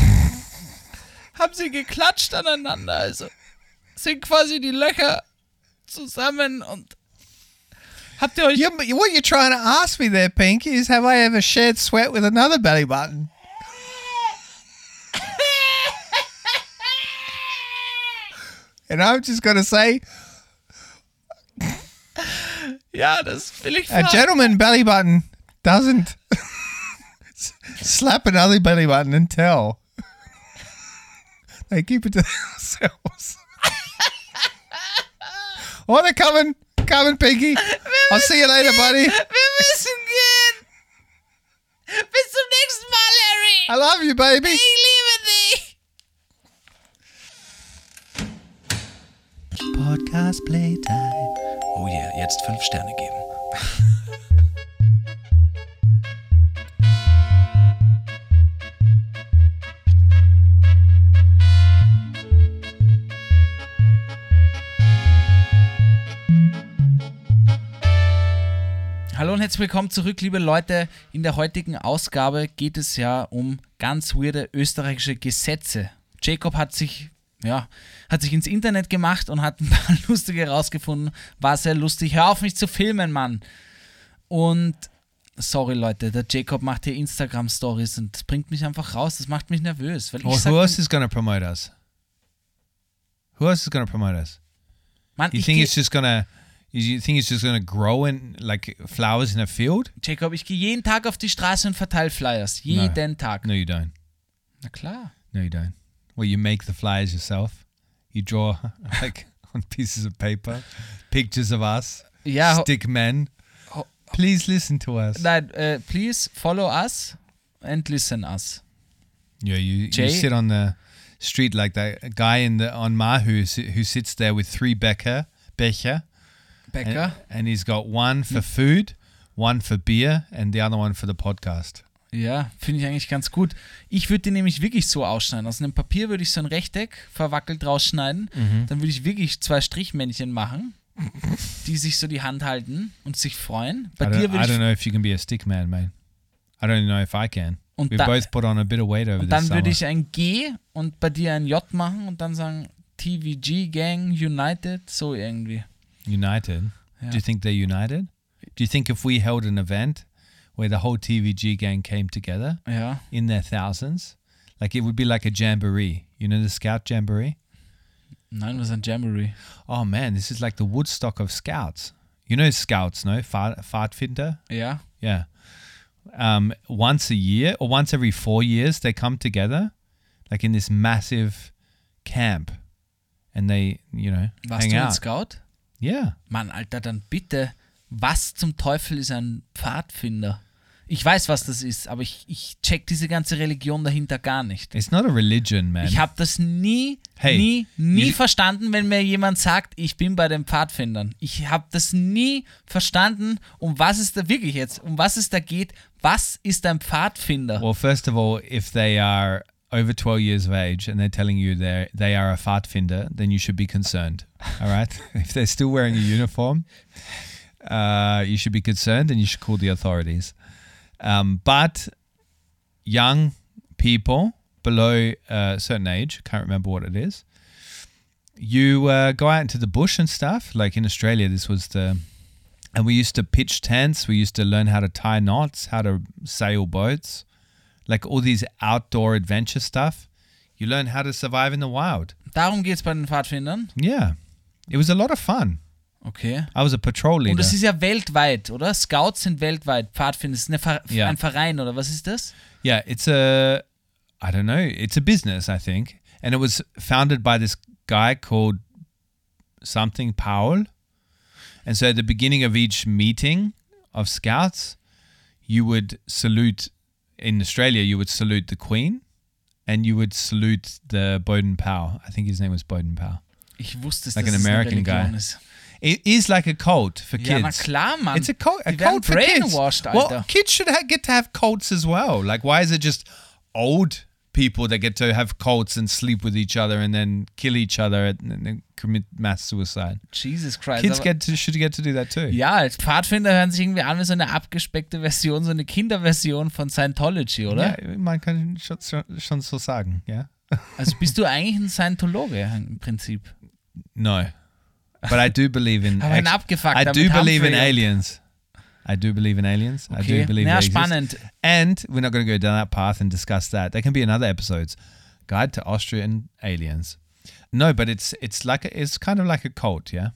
haben sie geklatscht aneinander? Also, sind quasi die Löcher zusammen und habt ihr euch You, what you're trying to ask me there, Pink, is have I ever shared sweat with another belly button? and I'm just going to say, Ja, das will ich a gentleman belly button doesn't *laughs* slap another belly button and tell. They keep it to *laughs* themselves. oh, they're coming. Coming, Pinky. I'll see you later, buddy. Wir müssen gehen. Bis zum nächsten Mal, Harry. I love you, baby. Ich liebe dich. Podcast Playtime. Oh yeah, jetzt fünf Sterne geben. *laughs* Hallo und herzlich willkommen zurück, liebe Leute. In der heutigen Ausgabe geht es ja um ganz weirde österreichische Gesetze. Jacob hat sich, ja, hat sich ins Internet gemacht und hat ein paar *laughs* lustige rausgefunden. War sehr lustig. Hör auf mich zu filmen, Mann. Und sorry, Leute, der Jacob macht hier Instagram-Stories und das bringt mich einfach raus. Das macht mich nervös. Weil Well, ich who else is going to promote us? Who else is going to promote us? Mann, You ich think it's just going to you think it's just going to grow in like flowers in a field? Jacob, ich gehe jeden Tag auf die Straße und verteile Flyers. Jeden Tag. No, you don't. Na klar. No, you don't. Well, you make the flyers yourself. You draw *laughs* like on pieces of paper pictures of us, Ja, stick men. Please listen to us. Nein, äh, please follow us and listen us. Yeah, you, Jay- you sit on the street like that guy in the on Mahu si- who sits there with three Becher, Becher, and, Becker? and he's got one for food, one for beer, and the other one for the podcast. Ja, finde ich eigentlich ganz gut. Ich würde die nämlich wirklich so ausschneiden. Aus einem Papier würde ich so ein Rechteck verwackelt rausschneiden. Dann würde ich wirklich zwei Strichmännchen machen, die sich so die Hand halten und sich freuen. Bei I dir don't, I würde don't ich. know if you can be a stick man, mate. I don't know if I can. Und we da- both put on a bit of weight over Und dann würde ich ein G und bei dir ein J machen und dann sagen TVG Gang United, so irgendwie. United. Yeah. Do you think they're united? Do you think if we held an event where the whole TVG gang came together Ja. in their thousands, like it would be like a jamboree? You know the Scout Jamboree? Nein, was ein Jamboree. Oh man, this is like the Woodstock of Scouts. You know Scouts, no? Pfadfinder? Ja. Yeah. Um, once a year or once every four years, they come together, like in this massive camp, and they, you know, Warst hang out. Scout? Yeah. Mann, Alter, dann bitte, was zum Teufel ist ein Pfadfinder? Ich weiß, was das ist, aber ich, ich check diese ganze Religion dahinter gar nicht. It's not a religion, man. Ich habe das nie, Hey, nie, nie you- verstanden, wenn mir jemand sagt, ich bin bei den Pfadfindern. Ich habe das nie verstanden, um was es da wirklich jetzt, um was es da geht. Was ist ein Pfadfinder? Well, first of all, if they are over 12 years of age and they're telling you they they are a Pfadfinder, then you should be concerned. All right? *laughs* if they're still wearing a uniform, uh, you should be concerned and you should call the authorities. Um, but young people below a certain age, can't remember what it is, you uh, go out into the bush and stuff. Like in Australia, this was the and we used to pitch tents. We used to learn how to tie knots, how to sail boats, like all these outdoor adventure stuff. You learn how to survive in the wild. Darum geht es bei den Pfadfindern? Yeah, it was a lot of fun. Okay. I was a patrol leader. Und das ist ja weltweit, oder? Scouts sind weltweit. Pfadfinder ist eine Ver Ja. ein Verein, oder was ist das? yeah, it's a, I don't know, it's a business, I think, and it was founded by this guy called something Paul. And so at the beginning of each meeting of scouts, you would salute in Australia, you would salute the Queen and you would salute the Bowden Powell. I think his name was Bowden Powell. Ich wusste es, Like an American guy. ist. It is like a cult for kids. Ja, na klar, Mann. It's a cult, a Die cult for kids. brainwashed, Well, kids should ha- get to have cults as well. Like, why is it just old people that get to have cults and sleep with each other and then kill each other and, and then commit mass suicide? Jesus Christ. Kids get to should get to do that too. ja, als Pfadfinder hören sich irgendwie an wie so eine abgespeckte Version, so eine Kinderversion von Scientology, oder? Ja, man kann schon, schon, so sagen, ja. *laughs* Also bist du eigentlich ein Scientologe im Prinzip. No, but I do believe in. Aber ein abgefuckter I do believe in Humphrey und- aliens. I do believe in aliens. I Okay. do believe they exist. And we're not going to go down that path and discuss that. There can be another episodes. Guide to Austrian aliens. No, but it's it's like a, it's kind of like a cult, yeah,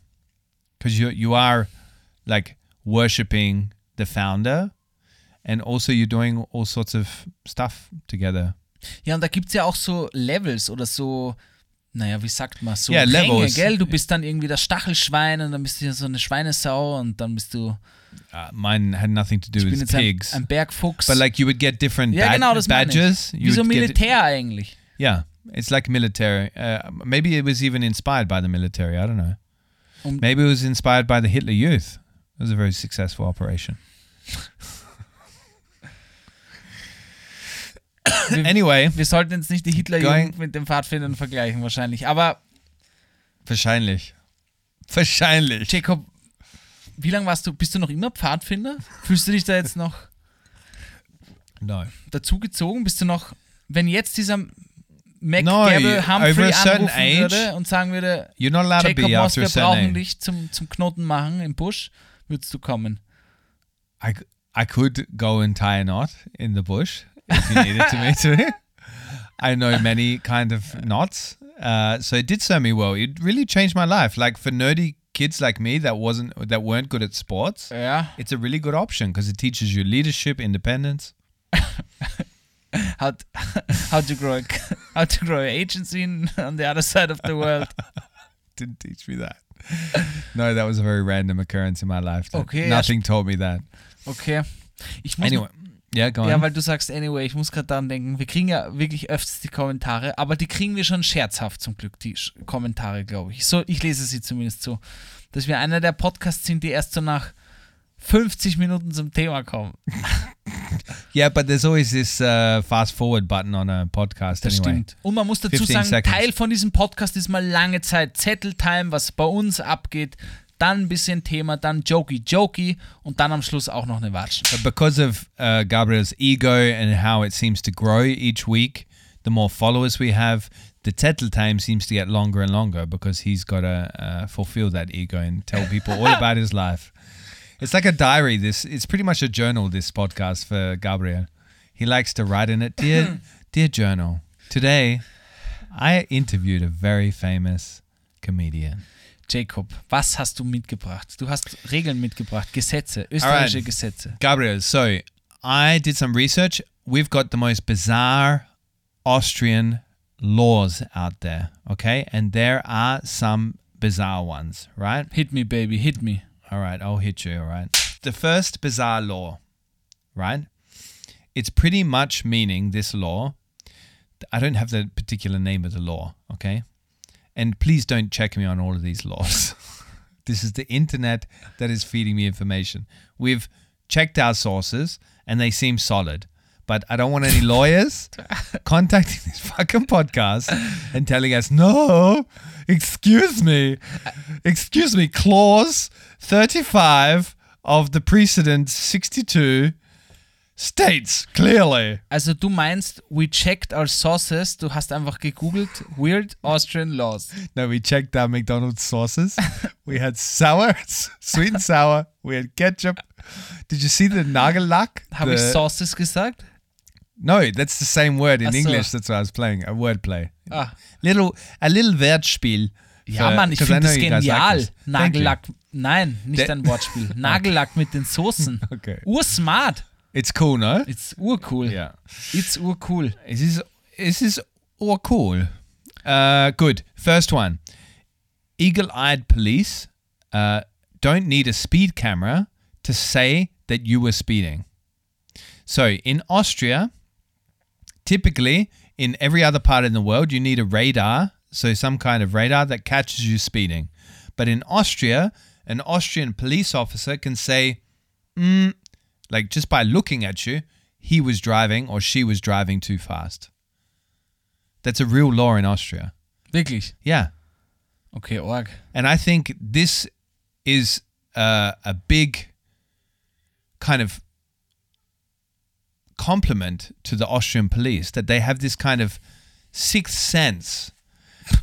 because you you are like worshiping the founder, and also you're doing all sorts of stuff together. Ja, und da gibt es ja auch so Levels oder so, naja, wie sagt man, so Ja, Ränge, Levels. gell? Du bist dann irgendwie das Stachelschwein und dann bist du ja so eine Schweinesau und dann bist du, Uh, mine had nothing to do ich with jetzt ein, pigs, ein Bergfuchs. but like you would get different ja, genau, das meine ich. badges. Wie You so Militär eigentlich. Yeah, it's like military. Uh, maybe it was even inspired by the military. I don't know. Um- maybe it was inspired by the Hitler Youth. It was a very successful operation. anyway, Wir sollten jetzt nicht die Hitlerjugend Going- mit den Pfadfindern vergleichen wahrscheinlich. Aber wahrscheinlich. Wahrscheinlich. Jacob, wie lange warst du, bist du noch immer Pfadfinder? Fühlst du dich da jetzt noch No. dazugezogen? Bist du noch, wenn jetzt dieser Mac No, Gable Humphrey anrufen age- würde und sagen würde, You're not allowed Jacob to be Moss, wir brauchen age. dich zum, zum Knoten machen im Busch, würdest du kommen. I, I could go and tie a knot in the bush if you needed to me to. I know many kind of knots. Uh, so it did serve me well. It really changed my life. Like for nerdy kids like me that wasn't that weren't good at sports, yeah, it's a really good option because it teaches you leadership, independence. *laughs* How, t- *laughs* how to grow a, *laughs* how to grow an agency in, on the other side of the world. Didn't teach me that. no, that was a very random occurrence in my life. Okay, ja, nothing taught me that. Okay. Ich muss Anyway, go on. Ja, weil du sagst, anyway, ich muss gerade daran denken, wir kriegen ja wirklich öfters die Kommentare, aber die kriegen wir schon scherzhaft zum Glück, die Sch- Kommentare, glaube ich. So, ich lese sie zumindest so, dass wir einer der Podcasts sind, die erst so nach 50 Minuten zum Thema kommen. *laughs* yeah, but there's always this uh, fast forward button on a podcast. Das anyway. stimmt. Und man muss dazu 15 sagen, seconds. Teil von diesem Podcast ist mal lange Zeit Zetteltime, was bei uns abgeht, dann ein bisschen Thema, dann Jokey Jokey und dann am Schluss auch noch eine Watschen. But because of uh, Gabriel's ego and how it seems to grow each week, the more followers we have, the Tettle time seems to get longer and longer because he's got to uh, fulfill that ego and tell people all about his life. *laughs* It's like a diary. This it's pretty much a journal. This podcast for Gabriel. He likes to write in it, dear, *laughs* dear journal. Today, I interviewed a very famous comedian. Jacob, was hast du mitgebracht? Du hast Regeln mitgebracht, Gesetze, österreichische Alright. Gesetze. Gabriel, so I did some research. We've got the most bizarre Austrian laws out there, okay? And there are some bizarre ones, right? Hit me, baby, hit me. All right, I'll hit you, all right? The first bizarre law, right? It's pretty much meaning this law. I don't have the particular name of the law, okay? And please don't check me on all of these laws. *laughs* this is the internet that is feeding me information. We've checked our sources and they seem solid. But I don't want any *laughs* lawyers contacting this fucking podcast and telling us, no, excuse me, excuse me, clause 35 of the precedent 62 states clearly. Also du meinst, we checked our sources, du hast einfach gegoogelt, weird Austrian laws. No, we checked our McDonald's sauces. *laughs* we had sour, sweet and sour. We had ketchup. Did you see the Nagellack? Habe ich Sauces gesagt? No, that's the same word in Ach so. English. That's what I was playing. A wordplay. Ah. Little, a little Wortspiel. Ja, Mann, ich finde das like genial. Nagellack, nein, nicht Der- ein Wortspiel. *laughs* Nagellack mit den Soßen. Okay. Ursmart. It's cool, no? It's urcool. Yeah. It's urcool. This is this is all cool. Uh, good. First one. Eagle-eyed police uh, don't need a speed camera to say that you were speeding. So in Austria, typically in every other part in the world, you need a radar, so some kind of radar that catches you speeding. But in Austria, an Austrian police officer can say, mm, like just by looking at you, he was driving or she was driving too fast. That's a real law in Austria. Wirklich? Yeah. Okay, org. And I think this is uh, a big kind of compliment to the Austrian police that they have this kind of sixth sense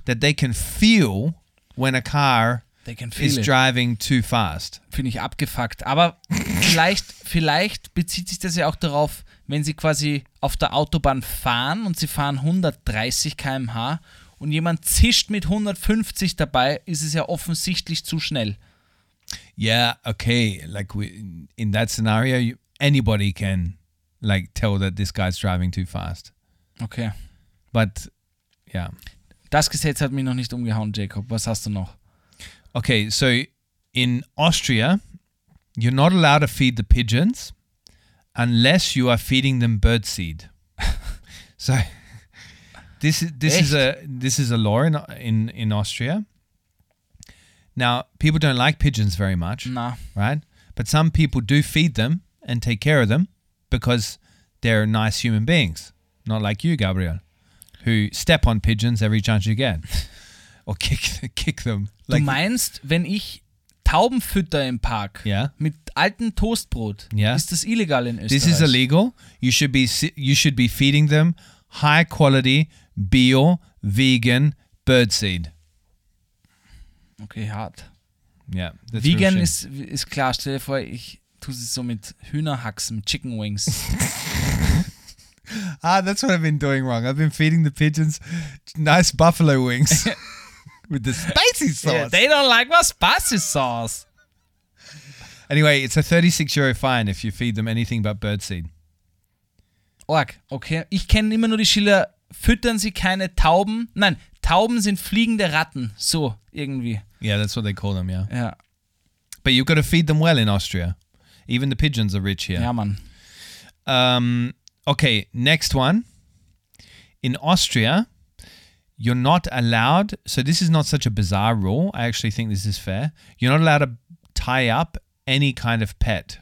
that they can feel when a car They can is feel it. driving too fast. Finde ich abgefuckt. Aber vielleicht, vielleicht bezieht sich das ja auch darauf, wenn sie quasi auf der Autobahn fahren und sie fahren 130 km/h und jemand zischt mit 150 dabei, ist es ja offensichtlich zu schnell. Yeah, okay. Like we, in that scenario, you, anybody can like tell that this guy's driving too fast. Okay. But yeah. Das Gesetz hat mich noch nicht umgehauen, Jacob. Was hast du noch? Okay, so in Austria, you're not allowed to feed the pigeons unless you are feeding them birdseed. *laughs* so this is this is a this is a law in in in Austria. Now, people don't like pigeons very much, Na, right? But some people do feed them and take care of them because they're nice human beings, not like you, Gabriel, who step on pigeons every chance you get *laughs* or kick *laughs* kick them. du meinst, wenn ich Tauben fütter im Park Ja. mit altem Toastbrot, Ja. ist das illegal in Österreich? This is illegal. You should be you should be feeding them high quality bio vegan birdseed. Okay, hart. Yeah, Vegan ist, ist klar. Stell dir vor, ich tue es so mit Hühnerhaxen, Chicken Wings. *laughs* ah. That's what I've been doing wrong. I've been feeding the pigeons nice buffalo wings *laughs* with the spicy sauce. Yeah, they don't like my spicy sauce. anyway, it's a 36 euro fine if you feed them anything but birdseed. Org, okay. Ich kenne immer nur die Schiller, füttern Sie keine Tauben. Nein, Tauben sind fliegende Ratten. So, irgendwie. Yeah, that's what they call them. Yeah, Ja, but you've got to feed them well in Austria. Even the pigeons are rich here. ja Mann. Um, okay, next one. In Austria, you're not allowed. So this is not such a bizarre rule. I actually think this is fair. You're not allowed to tie up any kind of pet.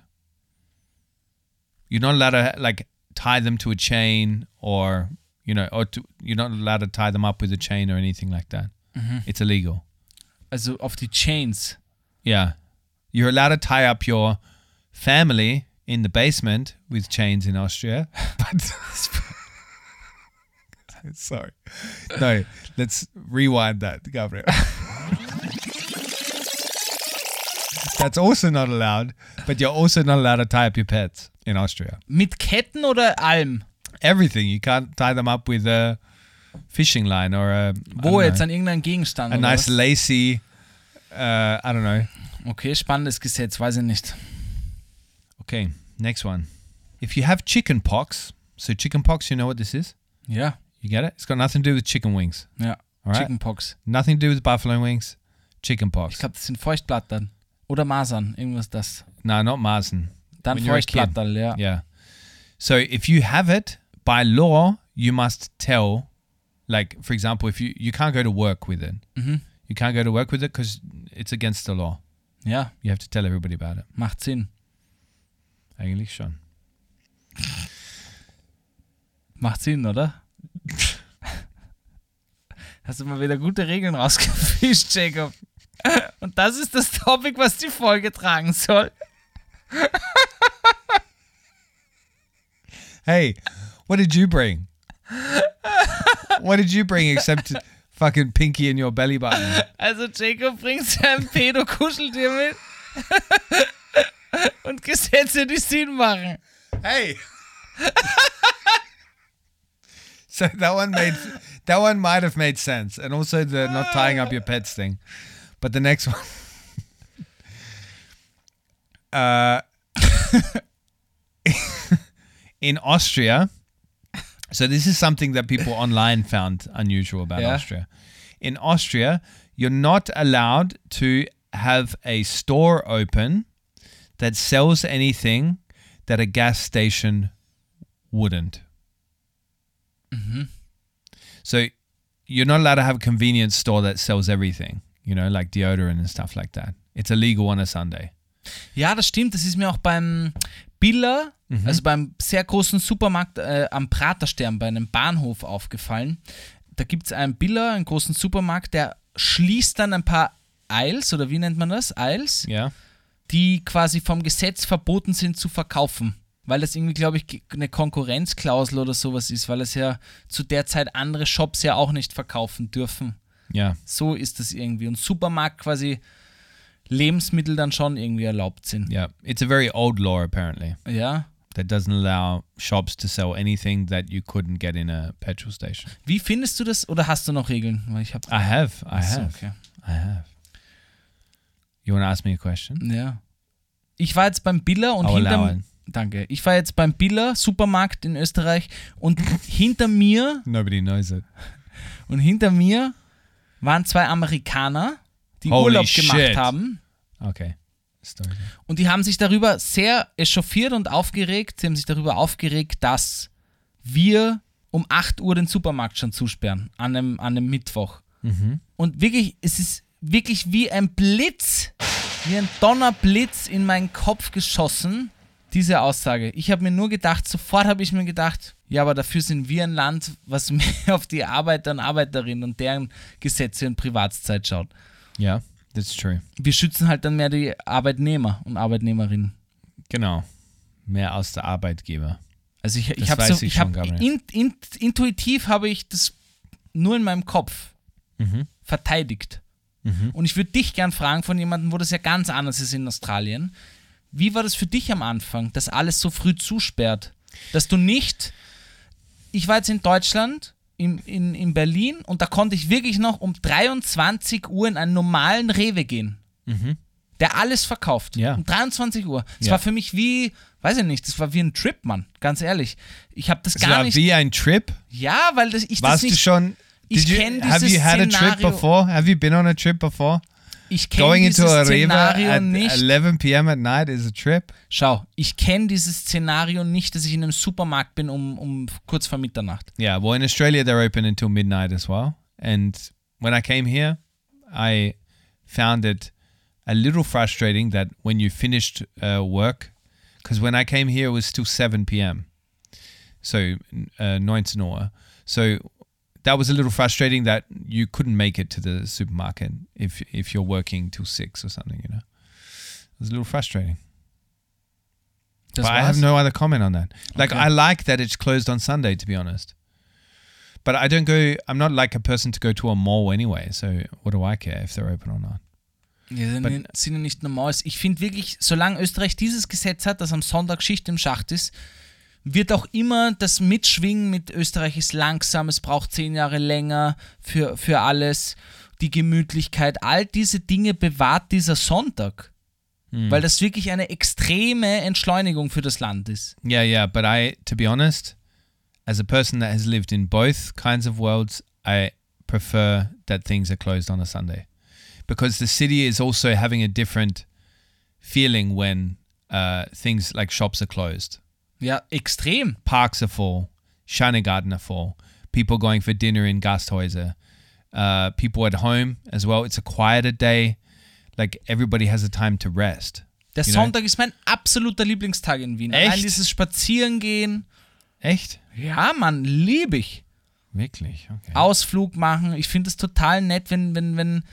You're not allowed to like tie them to a chain or you know, or to, you're not allowed to tie them up with a chain or anything like that. Mm-hmm. It's illegal. Also of the Chains. Yeah. You're allowed to tie up your family in the basement with chains in Austria. *laughs* But *laughs* sorry. No, let's rewind that, Gabriel. *laughs* That's also not allowed, but you're also not allowed to tie up your pets in Austria. Mit Ketten oder allem? Everything. You can't tie them up with a fishing line or a, Wo jetzt? know, An irgendeinem Gegenstand? a nice was? lacy, uh, I don't know, Okay, spannendes Gesetz, weiß ich nicht. Okay, next one. If you have chicken pox, so chicken pox, you know what this is? Ja, You get it? It's got nothing to do with chicken wings. ja. All right. Chickenpox. Nothing to do with buffalo wings. Chicken Ich pox. glaube, das sind Feuchtblattern. Oder Masern, irgendwas das. No, not Marsen. Dann When you're a kid. Feuchtblatterl, ja. Yeah. So if you have it, by law, you must tell, like, for example, if you, you can't go to work with it. Mhm. You can't go to work with it because it's against the law. Ja, You have to tell everybody about it. macht Sinn. Eigentlich schon. Macht Sinn, oder? Hast du mal wieder gute Regeln rausgefischt, Jacob. Und das ist das Topic, was die Folge tragen soll. Hey, what did you bring? what did you bring except fucking pinky in your belly button? Also Jacob bringt sein Pedo-Kuscheltier mit. Und Gesetze, die Sinn machen. Hey. So that one made that one might have made sense, and also the not tying up your pets thing. But the next one, *laughs* uh, *laughs* in Austria. So this is something that people online found unusual about Yeah. Austria. In Austria, you're not allowed to have a store open that sells anything that a gas station wouldn't. So you're not allowed to have a convenience store that sells everything, you know, like deodorant and stuff like that. It's illegal on a Sunday. Ja, das stimmt. Das ist mir auch beim Biller, also beim sehr großen Supermarkt äh, am Praterstern bei einem Bahnhof aufgefallen. Da gibt es einen Biller, einen großen Supermarkt, der schließt dann ein paar Aisles, oder wie nennt man das? Aisles, Yeah. die quasi vom Gesetz verboten sind zu verkaufen. Weil das irgendwie, glaube ich, eine Konkurrenzklausel oder sowas ist, weil es ja zu der Zeit andere Shops ja auch nicht verkaufen dürfen. Yeah. So ist das irgendwie. Und Supermarkt quasi Lebensmittel dann schon irgendwie erlaubt sind. Yeah. It's a very old law, apparently, Ja. that doesn't allow shops to sell anything that you couldn't get in a petrol station. Wie findest du das oder hast du noch Regeln? Weil ich habe. I have. I So, have. okay. I have. You want to ask me a question? Ja. Ich war jetzt beim Biller und I'll allow hinter it. Danke. Ich war jetzt beim Biller Supermarkt in Österreich und *laughs* hinter mir Nobody knows it. und hinter mir waren zwei Amerikaner, die Holy Urlaub gemacht shit. haben Okay. Story. und die haben sich darüber sehr echauffiert und aufgeregt. Sie haben sich darüber aufgeregt, dass wir um 8 Uhr den Supermarkt schon zusperren an einem, an einem Mittwoch. Und wirklich, es ist wirklich wie ein Blitz, wie ein Donnerblitz in meinen Kopf geschossen, diese Aussage. Ich habe mir nur gedacht, sofort habe ich mir gedacht, ja, aber dafür sind wir ein Land, was mehr *laughs* auf die Arbeiter und Arbeiterinnen und deren Gesetze und Privatszeit schaut. Yeah, that's true. Wir schützen halt dann mehr die Arbeitnehmer und Arbeitnehmerinnen. Genau. Mehr als der Arbeitgeber. Also ich, ich Das habe weiß so, ich ich habe Gabriel. in, in, intuitiv habe ich das nur in meinem Kopf verteidigt. Und ich würde dich gern fragen von jemandem, wo das ja ganz anders ist in Australien. Wie war das für dich am Anfang, dass alles so früh zusperrt? Dass du nicht, ich war jetzt in Deutschland, in, in, in Berlin und da konnte ich wirklich noch um 23 Uhr in einen normalen Rewe gehen. Der alles verkauft. Ja. Um 23 Uhr. Das Ja. war für mich wie, weiß ich nicht, das war wie ein Trip, Mann. Ganz ehrlich. Ich habe das Es gar war nicht. wie ein Trip. Ja, weil das, ich das Warst nicht. du schon? ich Did you, kenn have dieses you had a trip Szenario- before? Have you been on a trip before? Ich kenne Going into dieses Szenario at nicht. 11 p.m. at night is a trip. Schau, ich kenne dieses Szenario nicht, dass ich in einem Supermarkt bin um, um kurz vor Mitternacht. Yeah, well, in Australia they're open until midnight as well. And when I came here, I found it a little frustrating that when you finished uh, work, because when I came here it was still 7 p.m. So uh, 19 Uhr. So that was a little frustrating that you couldn't make it to the supermarket if if you're working till six or something. You know, it was a little frustrating. But I have no other comment on that. Like Okay. I like that it's closed on Sunday, to be honest. But I don't go. I'm not like a person to go to a mall anyway. So what do I care if they're open or not? Ja, sind, sind ja nicht normal. Ich finde wirklich, solange Österreich dieses Gesetz hat, dass am Sonntag Schicht im Schacht ist, wird auch immer das Mitschwingen mit Österreich ist langsam, es braucht zehn Jahre länger für, für alles, die Gemütlichkeit, all diese Dinge bewahrt dieser Sonntag. Weil das wirklich eine extreme Entschleunigung für das Land ist. Yeah, yeah. But I, to be honest, as a person that has lived in both kinds of worlds, I prefer that things are closed on a Sunday, because the city is also having a different feeling when uh, things like shops are closed. Ja, extrem. parks are full, Schönegarten are full, people going for dinner in Gasthäuser, uh, people at home as well. It's a quieter day. Like everybody has a time to rest. Der You know? Sonntag ist mein absoluter Lieblingstag in Wien. Echt? Allein dieses Spazierengehen. Echt? Ja, Mann, liebe ich. Wirklich? Okay. Ausflug machen. Ich finde es total nett, wenn, wenn, wenn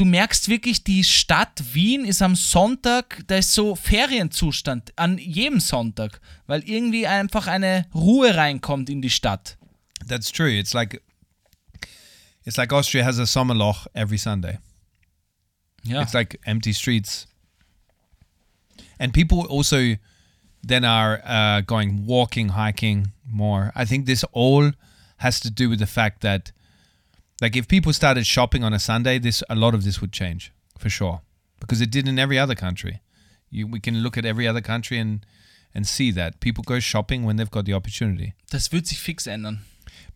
du merkst wirklich, die Stadt Wien ist am Sonntag, da ist so Ferienzustand an jedem Sonntag, weil irgendwie einfach eine Ruhe reinkommt in die Stadt. That's true. It's like it's like Austria has a Sommerloch every Sunday. Ja. It's like empty streets. And people also then are uh, going walking, hiking more. I think this all has to do with the fact that, like, if people started shopping on a Sunday, this a lot of this would change for sure, because it did in every other country. You, we can look at every other country and and see that people go shopping when they've got the opportunity. Das wird sich fix ändern.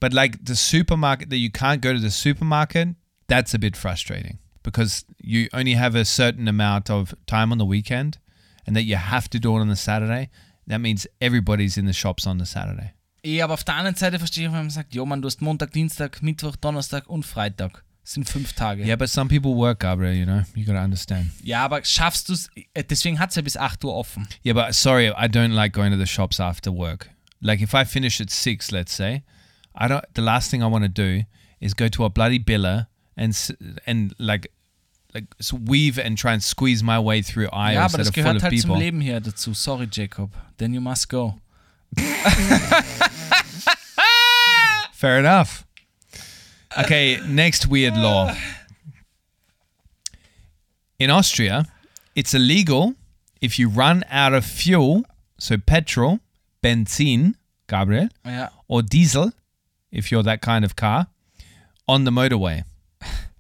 But like the supermarket that you can't go to the supermarket, that's a bit frustrating because you only have a certain amount of time on the weekend and that you have to do it on the Saturday. That means everybody's in the shops on the Saturday. Eh, aber auf der anderen Seite verstehe ich, wenn man sagt, jo, man, du hast Montag, Dienstag, Mittwoch, Donnerstag und Freitag. sind fünf Tage. Yeah, but some people work, Gabriel, you know. You gotta understand. Ja, aber schaffst du es, deswegen hat es ja bis 8 Uhr offen. Yeah, but sorry, I don't like going to the shops after work. Like if I finish at six, let's say, I don't. The last thing I want to do is go to a bloody biller and and like like s- weave and try and squeeze my way through aisles Ja, aber that das are full gehört of halt zum people. Leben hier dazu. Sorry, Jacob. Then you must go. *laughs* Fair enough. Okay, next weird law. In Austria, it's illegal if you run out of fuel, so petrol, benzin, Gabriel, Ja. or diesel, if you're that kind of car, on the motorway.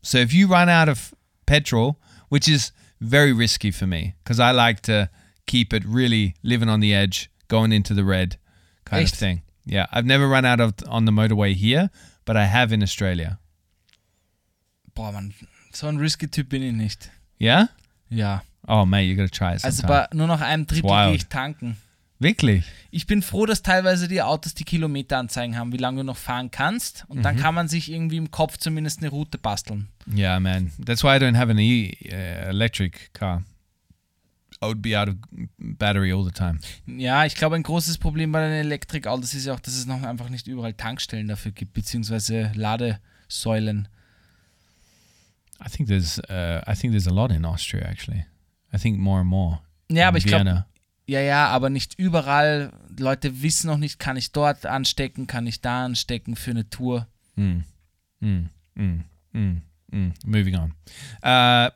So if you run out of petrol, which is very risky for me because I like to keep it really living on the edge, going into the red kind Echt? of thing. Yeah, I've never run out of on the motorway here, but I have in Australia. Boah, Mann, so ein risky Typ bin ich nicht. Yeah? Ja. Oh, mate, you got to try it Also sometime. bei nur noch einem Drittel gehe ich tanken. Wirklich? Ich bin froh, dass teilweise die Autos die Kilometeranzeigen haben, wie lange du noch fahren kannst. Und Mhm. dann kann man sich irgendwie im Kopf zumindest eine Route basteln. Yeah, man. That's why I don't have an e uh, electric car. I would be out of battery all the time. Ja, ich glaube, ein großes Problem bei den Elektrikautos ist ja auch, dass es noch einfach nicht überall Tankstellen dafür gibt, beziehungsweise Ladesäulen. I think there's uh, I think there's a lot in Austria actually. I think more and more. Ja, aber ich glaube, ja, ja, aber nicht überall. Leute wissen noch nicht, kann ich dort anstecken, kann ich da anstecken für eine Tour. Mm, mm, mm, mm, mm. Moving on. Uh,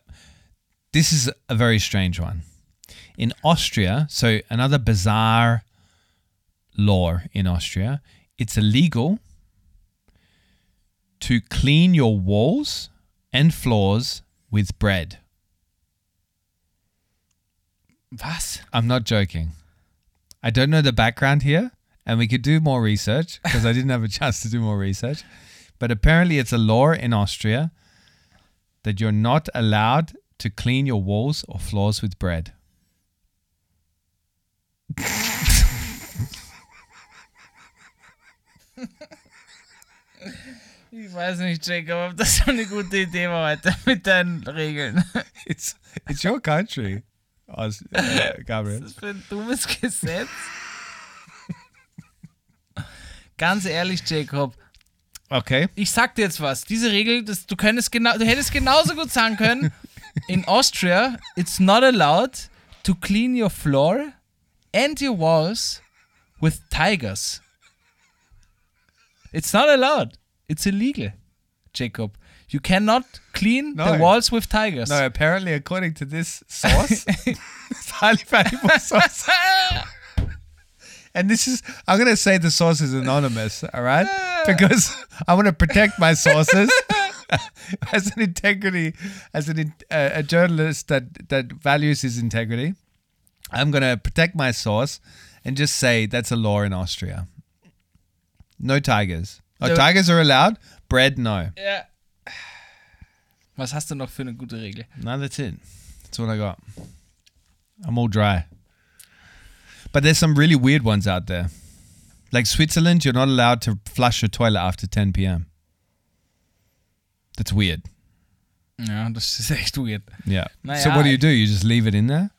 this is a very strange one. In Austria, so another bizarre law in Austria, it's illegal to clean your walls and floors with bread. Was? I'm not joking. I don't know the background here, and we could do more research because I didn't have a chance to do more research. But apparently, it's a law in Austria that you're not allowed to clean your walls or floors with bread. Ich weiß nicht, Jacob, ob das so eine gute Idee war heute mit deinen Regeln. It's it's your country, Aus- uh, Gabriel. Was für ein dummes Gesetz. Ganz ehrlich, Jacob, Okay. ich sag dir jetzt was. Diese Regel, das, du, könntest genau, du hättest genauso gut sagen können, in Austria, it's not allowed to clean your floor and your walls with tigers. It's not allowed. It's illegal, Jacob. You cannot clean the walls with tigers. No, apparently, according to this source, *laughs* it's highly valuable source. And this is, I'm going to say the source is anonymous, all right? Because I want to protect my sources *laughs* as an integrity, as an, in- uh, a journalist that, that values his integrity. I'm going to protect my source and just say that's a law in Austria. No tigers. Oh, tigers are allowed. Bread, no. Yeah. Was hast du noch für eine gute Regel? No, that's it. That's what I got. I'm all dry. But there's some really weird ones out there. Like Switzerland, you're not allowed to flush your toilet after 10 p.m. That's weird. Ja, das ist echt weird. Yeah. Naja, so what do you do? You just leave it in there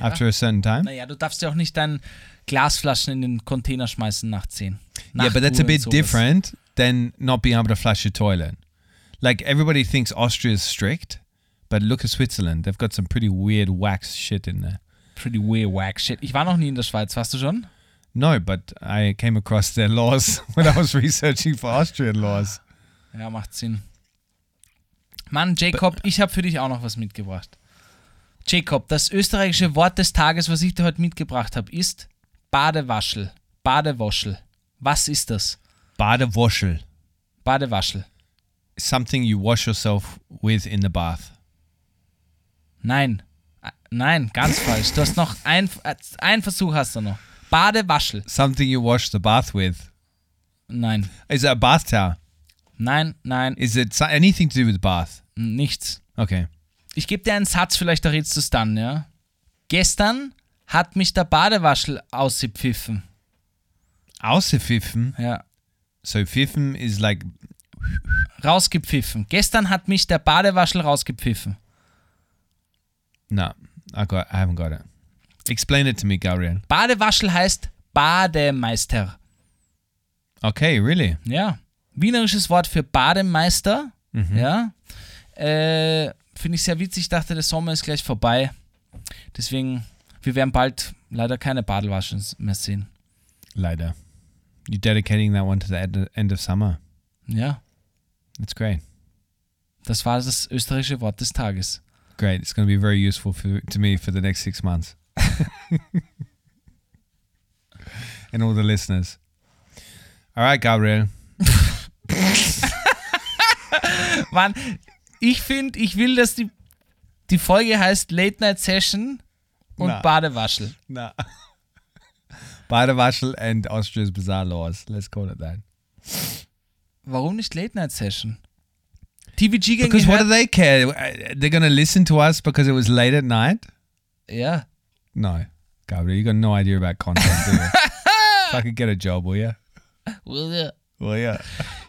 after a certain time? Naja, du darfst ja auch nicht deine Glasflaschen in den Container schmeißen nach 10. yeah, but that's a Nachtruhe und bit sowas. different than not being able to flush your toilet. Like everybody thinks Austria's strict, but look at Switzerland. They've got some pretty weird wax shit in there. Pretty weird whack shit. Ich war noch nie in der Schweiz, warst du schon? No, but I came across their laws *laughs* when I was researching for Austrian laws. Ja, macht Sinn. Mann, Jacob, ich habe für dich auch noch was mitgebracht. Jacob, das österreichische Wort des Tages, was ich dir heute mitgebracht habe, ist Badewaschel. Badewaschel. Was ist das? Badewaschel. Badewaschel. Something you wash yourself with in the bath. Nein. Nein, ganz falsch. Du hast noch ein, äh, ein Versuch hast du noch. Badewaschel. Something you wash the bath with. Nein. Is it a bath towel? Nein, nein, Is it anything to do with bath? nichts. Okay. Ich gebe dir einen Satz, vielleicht errätst du es dann, ja? Gestern hat mich der Badewaschel ausgepfiffen. Außer pfiffen. Ja. So pfiffen is like rausgepfiffen. Gestern hat mich der Badewaschel rausgepfiffen. No, I got. I haven't got it. Explain it to me, Gabriel. Badewaschel heißt Bademeister. Okay, really? Ja. Wienerisches Wort für Bademeister. Ja. Äh, Finde ich sehr witzig. Ich dachte, der Sommer ist gleich vorbei. Deswegen, wir werden bald leider keine Badewaschen mehr sehen. Later. You're dedicating that one to the end, end of summer. Ja. That's great. Das war das österreichische Wort des Tages. Great. It's going to be very useful for, to me for the next six months. *laughs* and all the listeners. All right, Gabriel. *laughs* Mann, ich finde, ich will, dass die, die Folge heißt Late Night Session und Na. Badewaschel. No. *laughs* Badewaschel and Austria's Bizarre Laws. Let's call it that. Warum nicht Late Night Session? TVG Gang Because what do they care? Uh, They're going to listen to us because it was late at night? Ja. No. Gabriel, you got no idea about content, do you? *laughs* Fucking get a job, will you? Well, yeah.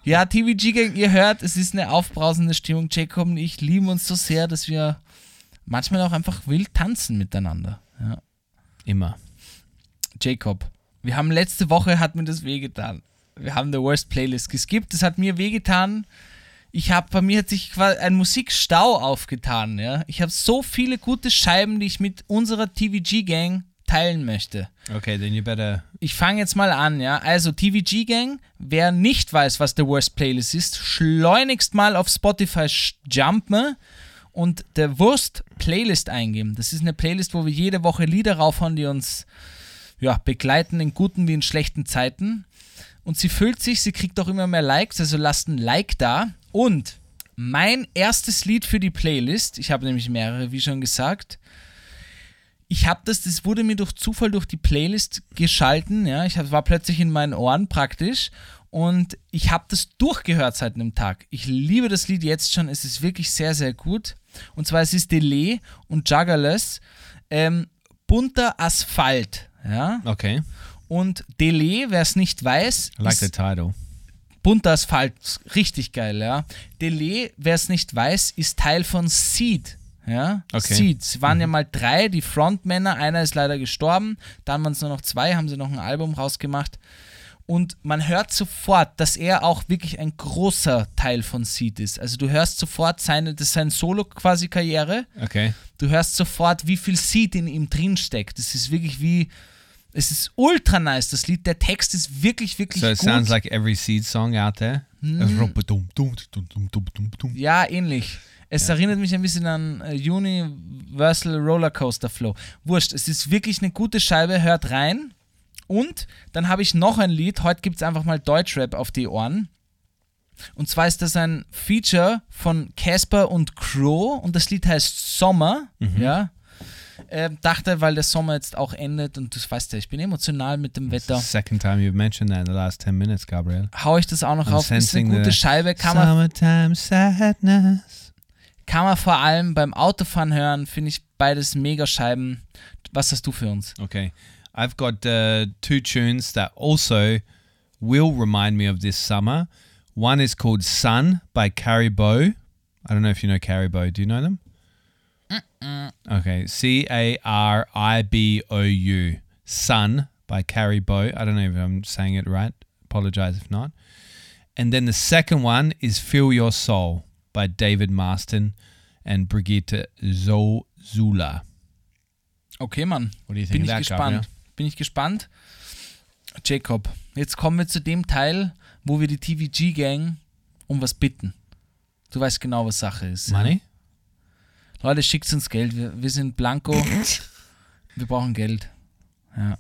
Ja, TVG Gang, ihr hört, es ist eine aufbrausende Stimmung. Jacob und ich lieben uns so sehr, dass wir manchmal auch einfach wild tanzen miteinander. Ja. Immer. Jacob, wir haben letzte Woche, hat mir das wehgetan. Wir haben The Worst Playlist geskippt, das hat mir wehgetan. Ich habe, bei mir hat sich quasi ein Musikstau aufgetan, ja. Ich habe so viele gute Scheiben, die ich mit unserer TVG-Gang teilen möchte. Okay, then you better. Ich fange jetzt mal an, ja. Also TVG Gang, wer nicht weiß, was The Worst Playlist ist, schleunigst mal auf Spotify jumpen und der Worst Playlist eingeben. Das ist eine Playlist, wo wir jede Woche Lieder raufhauen, die uns ja, begleiten in guten wie in schlechten Zeiten. Und sie füllt sich, sie kriegt auch immer mehr Likes, also lasst ein Like da. Und mein erstes Lied für die Playlist, ich habe nämlich mehrere, wie schon gesagt, ich habe das, das wurde mir durch Zufall durch die Playlist geschalten, ja, ich hab, war plötzlich in meinen Ohren praktisch und ich habe das durchgehört seit einem Tag. Ich liebe das Lied jetzt schon, es ist wirklich sehr, sehr gut. Und zwar es ist Delay und Juggerless, ähm, bunter Asphalt, ja. Okay. Und Delay, wer es nicht weiß, I like ist the title. bunter Asphalt, richtig geil, ja. Delay, wer es nicht weiß, ist Teil von Seed. Ja, Okay. Seed. Sie waren ja mal drei, die Frontmänner. Einer ist leider gestorben. Dann waren es nur noch zwei, haben sie noch ein Album rausgemacht. Und man hört sofort, dass er auch wirklich ein großer Teil von Seed ist. Also du hörst sofort seine, das ist seine Solo quasi Karriere. Okay. Du hörst sofort, wie viel Seed in ihm drin steckt. Das ist wirklich wie, es ist ultra nice, das Lied. Der Text ist wirklich, wirklich So it gut. sounds like every seed song out there. Ja, ähnlich. Es erinnert mich ein bisschen an äh, Universal Rollercoaster Flow. Wurscht, es ist wirklich eine gute Scheibe, hört rein. Und dann habe ich noch ein Lied, heute gibt es einfach mal Deutschrap auf die Ohren. Und zwar ist das ein Feature von Casper und Crow und das Lied heißt Sommer. Ja. Ähm, dachte, weil der Sommer jetzt auch endet und du weißt ja, ich bin emotional mit dem Wetter. Second time you've mentioned that in the last 10 minutes, Gabriel. Hau ich das auch noch I'm auf. Ist eine gute Scheibe, kann man Summertime sadness. Kann man vor allem beim Autofahren hören, finde ich beides mega Scheiben. Was hast du für uns? Okay. I've got uh, two tunes that also will remind me of this summer. One is called Sun by Carrie Bow. I don't know if you know Carrie Bow. Do you know them? Okay. C A R I B O U. Sun by Carrie Bow. I don't know if I'm saying it right. Apologize if not. And then the second one is Feel Your Soul by David Marston and Brigitte Zozula. Okay, Mann. What do you think Bin ich gespannt. Bin ich gespannt. Jacob, jetzt kommen wir zu dem Teil, wo wir die TVG-Gang um was bitten. Du weißt genau, was Sache ist. Money? Leute, schickt uns Geld. Wir, wir sind blanco. *laughs* wir brauchen Geld. Ja.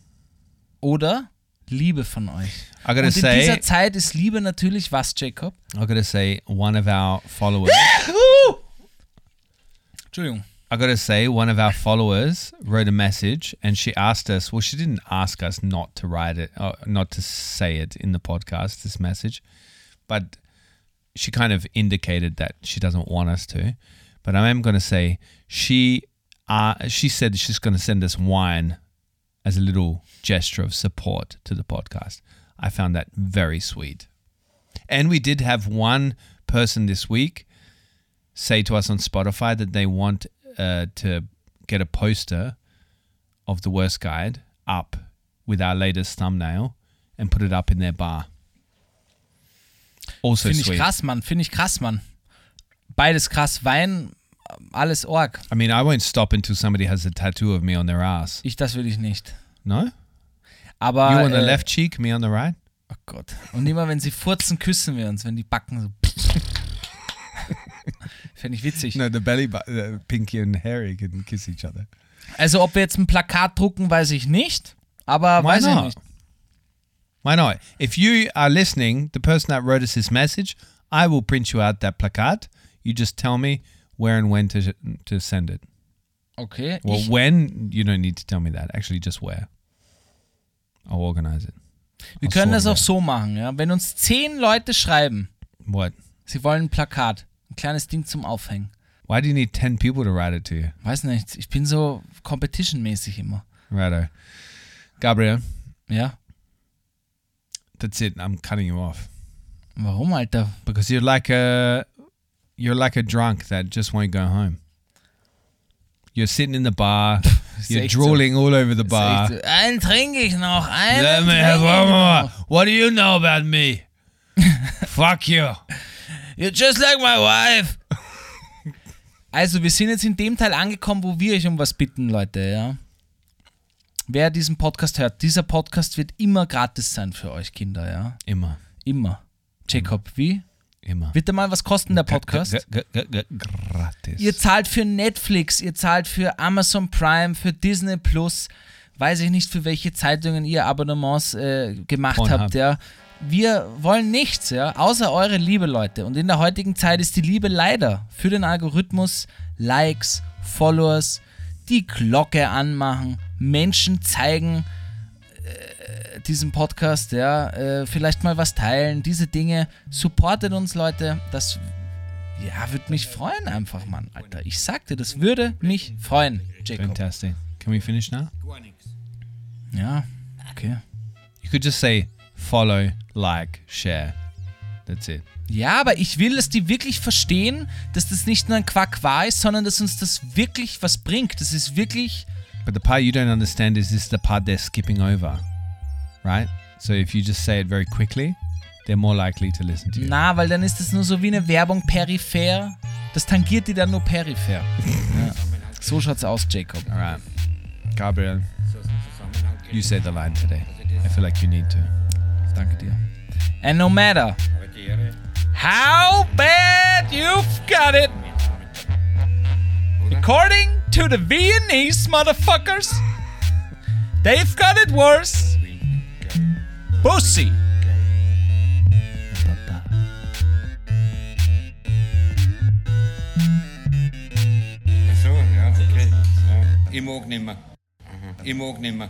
Oder Liebe von euch. I gotta Und in say, dieser Zeit ist Liebe natürlich was, Jacob? I gotta say, one of our followers. *laughs* Entschuldigung. I gotta say, one of our followers wrote a message, and she asked us. Well, she didn't ask us not to write it, or not to say it in the podcast. This message, but she kind of indicated that she doesn't want us to. But I am gonna say she, uh, she said she's gonna send us wine as a little gesture of support to the podcast. I found that very sweet. And we did have one person this week say to us on Spotify that they want uh, to get a poster of the worst guide up with our latest thumbnail and put it up in their bar. Also Finde ich sweet. krass, Mann. Finde ich krass, Mann. Beides krass. Wein, alles Org. I mean, I won't stop until somebody has a tattoo of me on their ass. Ich, das will ich nicht. No? Aber. You on the äh, left cheek, me on the right? Oh Gott. Und immer wenn sie furzen, küssen wir uns, wenn die Backen so. *laughs* Fände ich witzig. No, the belly uh, Pinky and Harry can kiss each other. Also, ob wir jetzt ein Plakat drucken, weiß ich nicht. Aber Why weiß ich not? nicht. Why not? If you are listening, the person that wrote us this message, I will print you out that plakat. You just tell me where and when to to send it. Okay. Well, ich, when you don't need to tell me that. Actually, just where. I'll organize it. wir I'll können das auch so machen, ja. Wenn uns zehn Leute schreiben, What? sie wollen ein Plakat, ein kleines Ding zum Aufhängen. Why do you need ten people to write it to you? Weiß nicht, ich bin so competition-mäßig immer. Righto. Gabriel, Ja. that's it. I'm cutting you off Warum, Alter? because you're like a you're like a drunk that just won't go home. You're sitting in the bar. *laughs* you're drooling all over the bar. Einen trinke ich noch, einen Let me have one more. What do you know about me? *laughs* Fuck you. You're just like my wife. Also, wir sind jetzt in dem Teil angekommen, wo wir euch um was bitten, Leute, ja. Wer diesen Podcast hört, dieser Podcast wird immer gratis sein für euch Kinder, ja. Immer. Immer. Jacob, wie? Immer. Wird der mal was kosten, der Podcast? G- gratis. Ihr zahlt für Netflix, ihr zahlt für Amazon Prime, für Disney Plus, weiß ich nicht, für welche Zeitungen ihr Abonnements äh, gemacht Pornhub. habt, ja. Wir wollen nichts, ja, außer eure Liebe, Leute. Und in der heutigen Zeit ist die Liebe leider für den Algorithmus Likes, Followers, die Glocke anmachen, Menschen zeigen, äh, diesen Podcast, ja, äh, vielleicht mal was teilen, diese Dinge. Supportet uns, Leute. Das ja, würde mich freuen einfach, Mann, Alter. Ich sagte, das würde mich freuen, Jacob. Fantastic. Can we finish now? Ja, okay. You could just say follow, like, share. That's it. Ja, aber ich will, dass die wirklich verstehen, dass das nicht nur ein Quack war ist, sondern dass uns das wirklich was bringt. Das ist wirklich. But the part you don't understand is this is the part they're skipping over, right? So if you just say it very quickly, they're more likely to listen to you. Na, weil dann ist das nur so wie eine Werbung peripher. Das tangiert die dann nur peripher. *laughs* ja. So schaut's aus, Jacob. All right, Gabriel, you say the line today. I feel like you need to. Danke dir. And no matter how bad you've got it, according to the Viennese motherfuckers, they've got it worse. Pussy. So, ja, okay. Ja. Ich mag nimmer. Ich mag nimmer.